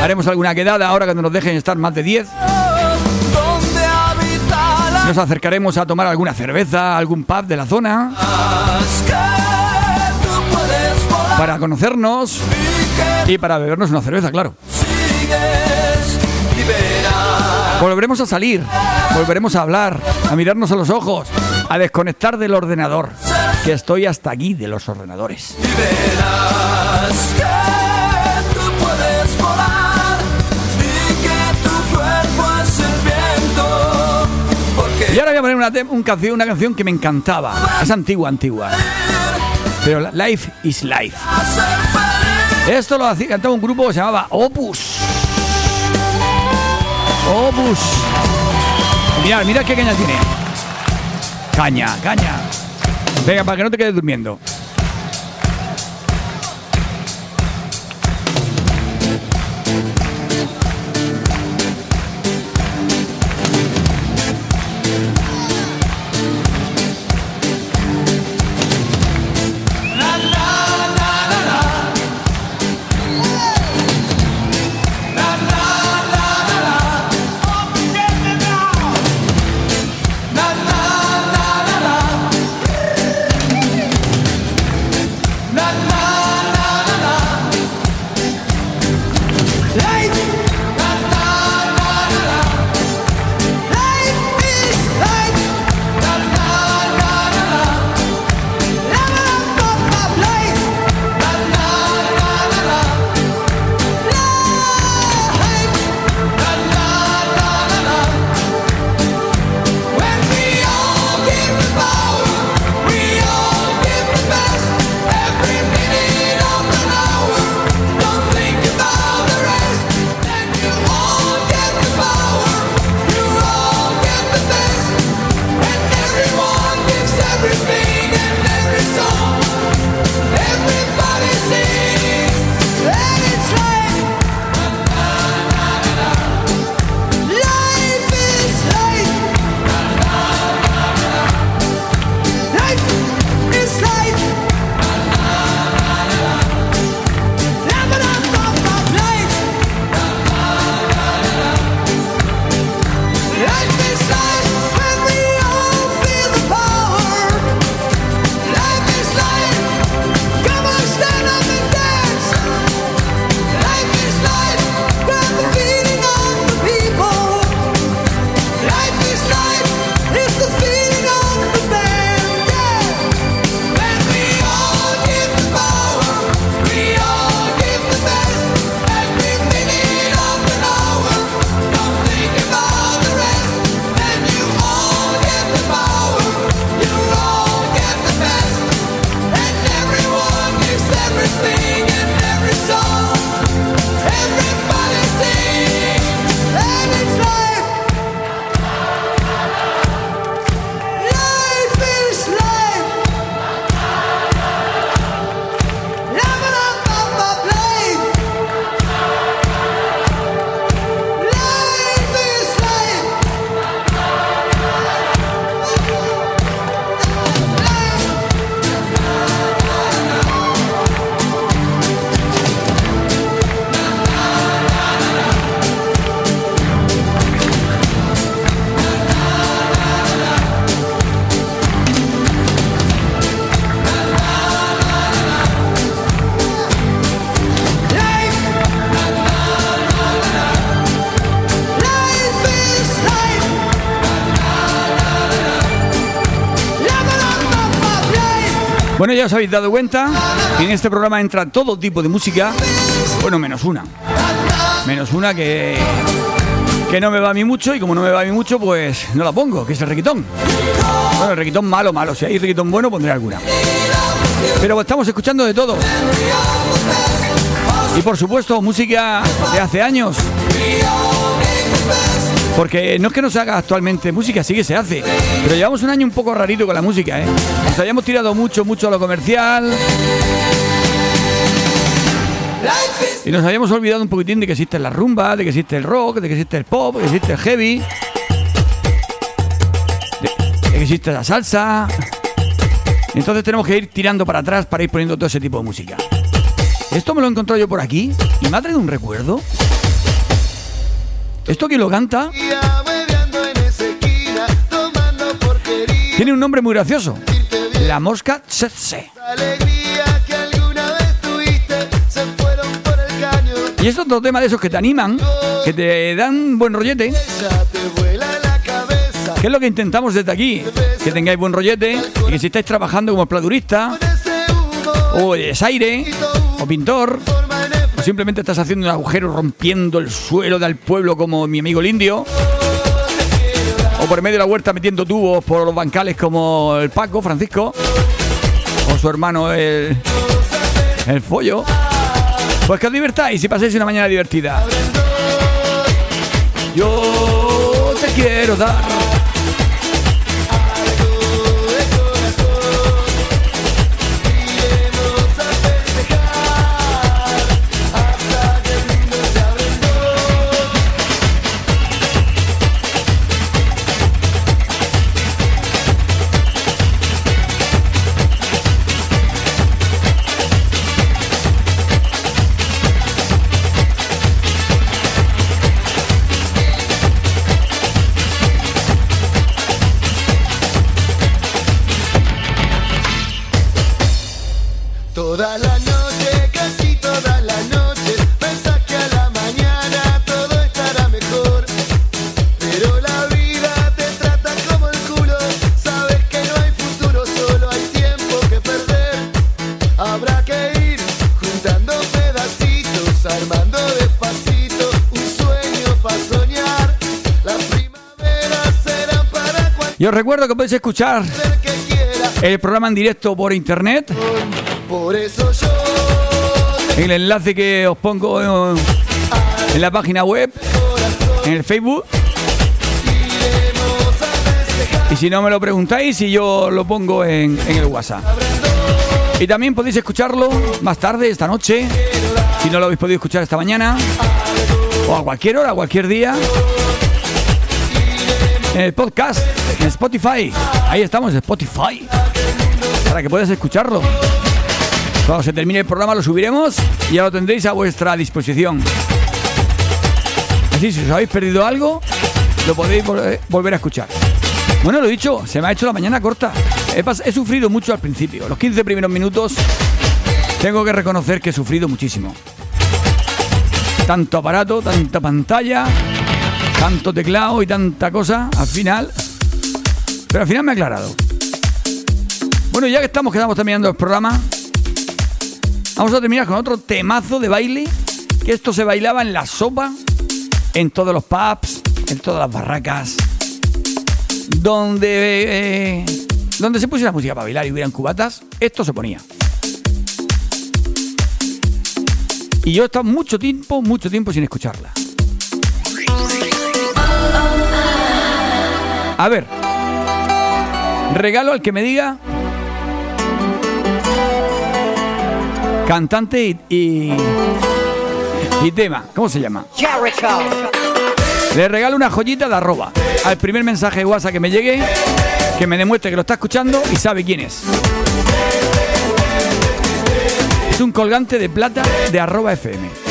Haremos alguna quedada ahora cuando nos dejen estar más de 10. donde habita la Nos acercaremos a tomar alguna cerveza, algún pub de la zona para conocernos y para bebernos una cerveza, claro. sigues y Volveremos a salir, volveremos a hablar, a mirarnos a los ojos, a desconectar del ordenador, que estoy hasta aquí de los ordenadores. y verás que tú puedes volar y que tu cuerpo es el viento porque Y ahora voy a poner una, un canción, una canción que me encantaba. Es antigua, antigua. Pero Life is Life. Esto lo hacía, cantaba un grupo que se llamaba Opus. Opus. Mirad, mirad qué caña tiene. Caña, caña. Venga, para que no te quedes durmiendo. Ya os habéis dado cuenta en este programa entra todo tipo de música, bueno, menos una. Menos una que, que no me va a mí mucho y como no me va a mí mucho, pues no la pongo, que es el requitón. Bueno, el requitón malo, malo. Si hay requitón bueno, pondré alguna. Pero estamos escuchando de todo. Y por supuesto, música de hace años. Porque no es que no se haga actualmente música, sí que se hace. Pero llevamos un año un poco rarito con la música, ¿eh? Nos hayamos tirado mucho, mucho a lo comercial. Y nos habíamos olvidado un poquitín de que existe la rumba, de que existe el rock, de que existe el pop, de que existe el heavy, de, que existe la salsa. Entonces tenemos que ir tirando para atrás para ir poniendo todo ese tipo de música. Esto me lo he encontrado yo por aquí y me ha traído un recuerdo. Esto que lo canta tiene un nombre muy gracioso. La mosca tsetse. Y es otro tema de esos que te animan, que te dan buen rollete. ¿Qué es lo que intentamos desde aquí? Que tengáis buen rollete y que si estáis trabajando como pladurista, o desaire, o pintor, simplemente estás haciendo un agujero rompiendo el suelo del pueblo como mi amigo el indio, o por medio de la huerta metiendo tubos por los bancales como el Paco, Francisco, o su hermano el, el Follo, pues que os divertáis y paséis una mañana divertida. Yo te quiero dar. Recuerdo que podéis escuchar el programa en directo por internet. Por eso yo El enlace que os pongo en, en la página web, en el Facebook. Y si no me lo preguntáis, y yo lo pongo en, en el WhatsApp. Y también podéis escucharlo más tarde, esta noche, si no lo habéis podido escuchar esta mañana, o a cualquier hora, a cualquier día, en podcast, en Spotify. Ahí estamos, en Spotify, para que puedas escucharlo. Cuando se termine el programa lo subiremos y ya lo tendréis a vuestra disposición. Así, si os habéis perdido algo, lo podéis vol- volver a escuchar. Bueno, lo dicho, se me ha hecho la mañana corta. He, he sufrido mucho al principio. Los 15 primeros minutos tengo que reconocer que he sufrido muchísimo. Tanto aparato, tanta pantalla, tanto teclado y tanta cosa, al final. Pero al final me ha aclarado. Bueno, ya que estamos, quedamos terminando el programa. Vamos a terminar con otro temazo de baile. Que esto se bailaba en la sopa, en todos los pubs, en todas las barracas. Donde, eh, donde se pusiera música para bailar y hubieran cubatas, esto se ponía. Y yo he estado mucho tiempo, mucho tiempo sin escucharla. A ver, regalo al que me diga cantante y, y, y tema. ¿Cómo se llama? Le regalo una joyita de arroba al primer mensaje de WhatsApp que me llegue, que me demuestre que lo está escuchando y sabe quién es. Es un colgante de plata de arroba FM.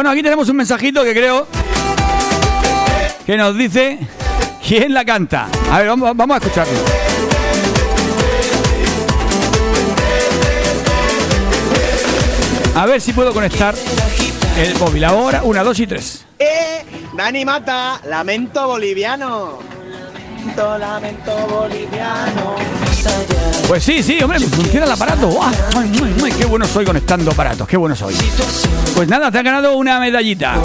Bueno, aquí tenemos un mensajito que creo que nos dice quién la canta. A ver, vamos, a escucharlo. A ver si puedo conectar el móvil. Ahora, una, dos y tres. ¡Eh! Dani Mata, lamento boliviano. Lamento, lamento boliviano. Pues sí, sí, hombre, funciona el aparato. Ay, ay, ¡Qué bueno soy conectando aparatos! ¡Qué bueno soy! Pues nada, te ha ganado una medallita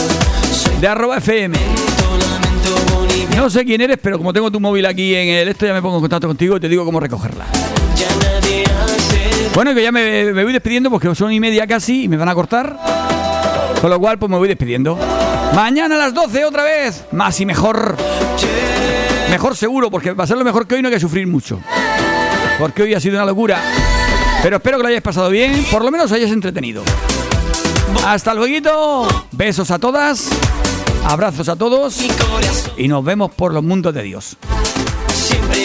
de arroba FM. No sé quién eres, pero como tengo tu móvil aquí en el esto, ya me pongo en contacto contigo y te digo cómo recogerla. Bueno, que ya me, me voy despidiendo porque son y media casi y me van a cortar. Con lo cual, pues me voy despidiendo. Mañana a las 12 otra vez. Más y mejor. Mejor seguro, porque va a ser lo mejor que hoy no hay que sufrir mucho. Porque hoy ha sido una locura. Pero espero que lo hayáis pasado bien. Por lo menos hayáis entretenido. Hasta luego. Besos a todas. Abrazos a todos. Y nos vemos por los mundos de Dios. siempre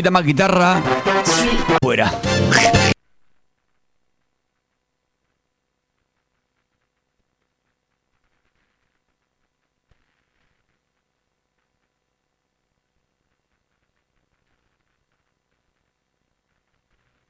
musiquita más guitarra. Fuera.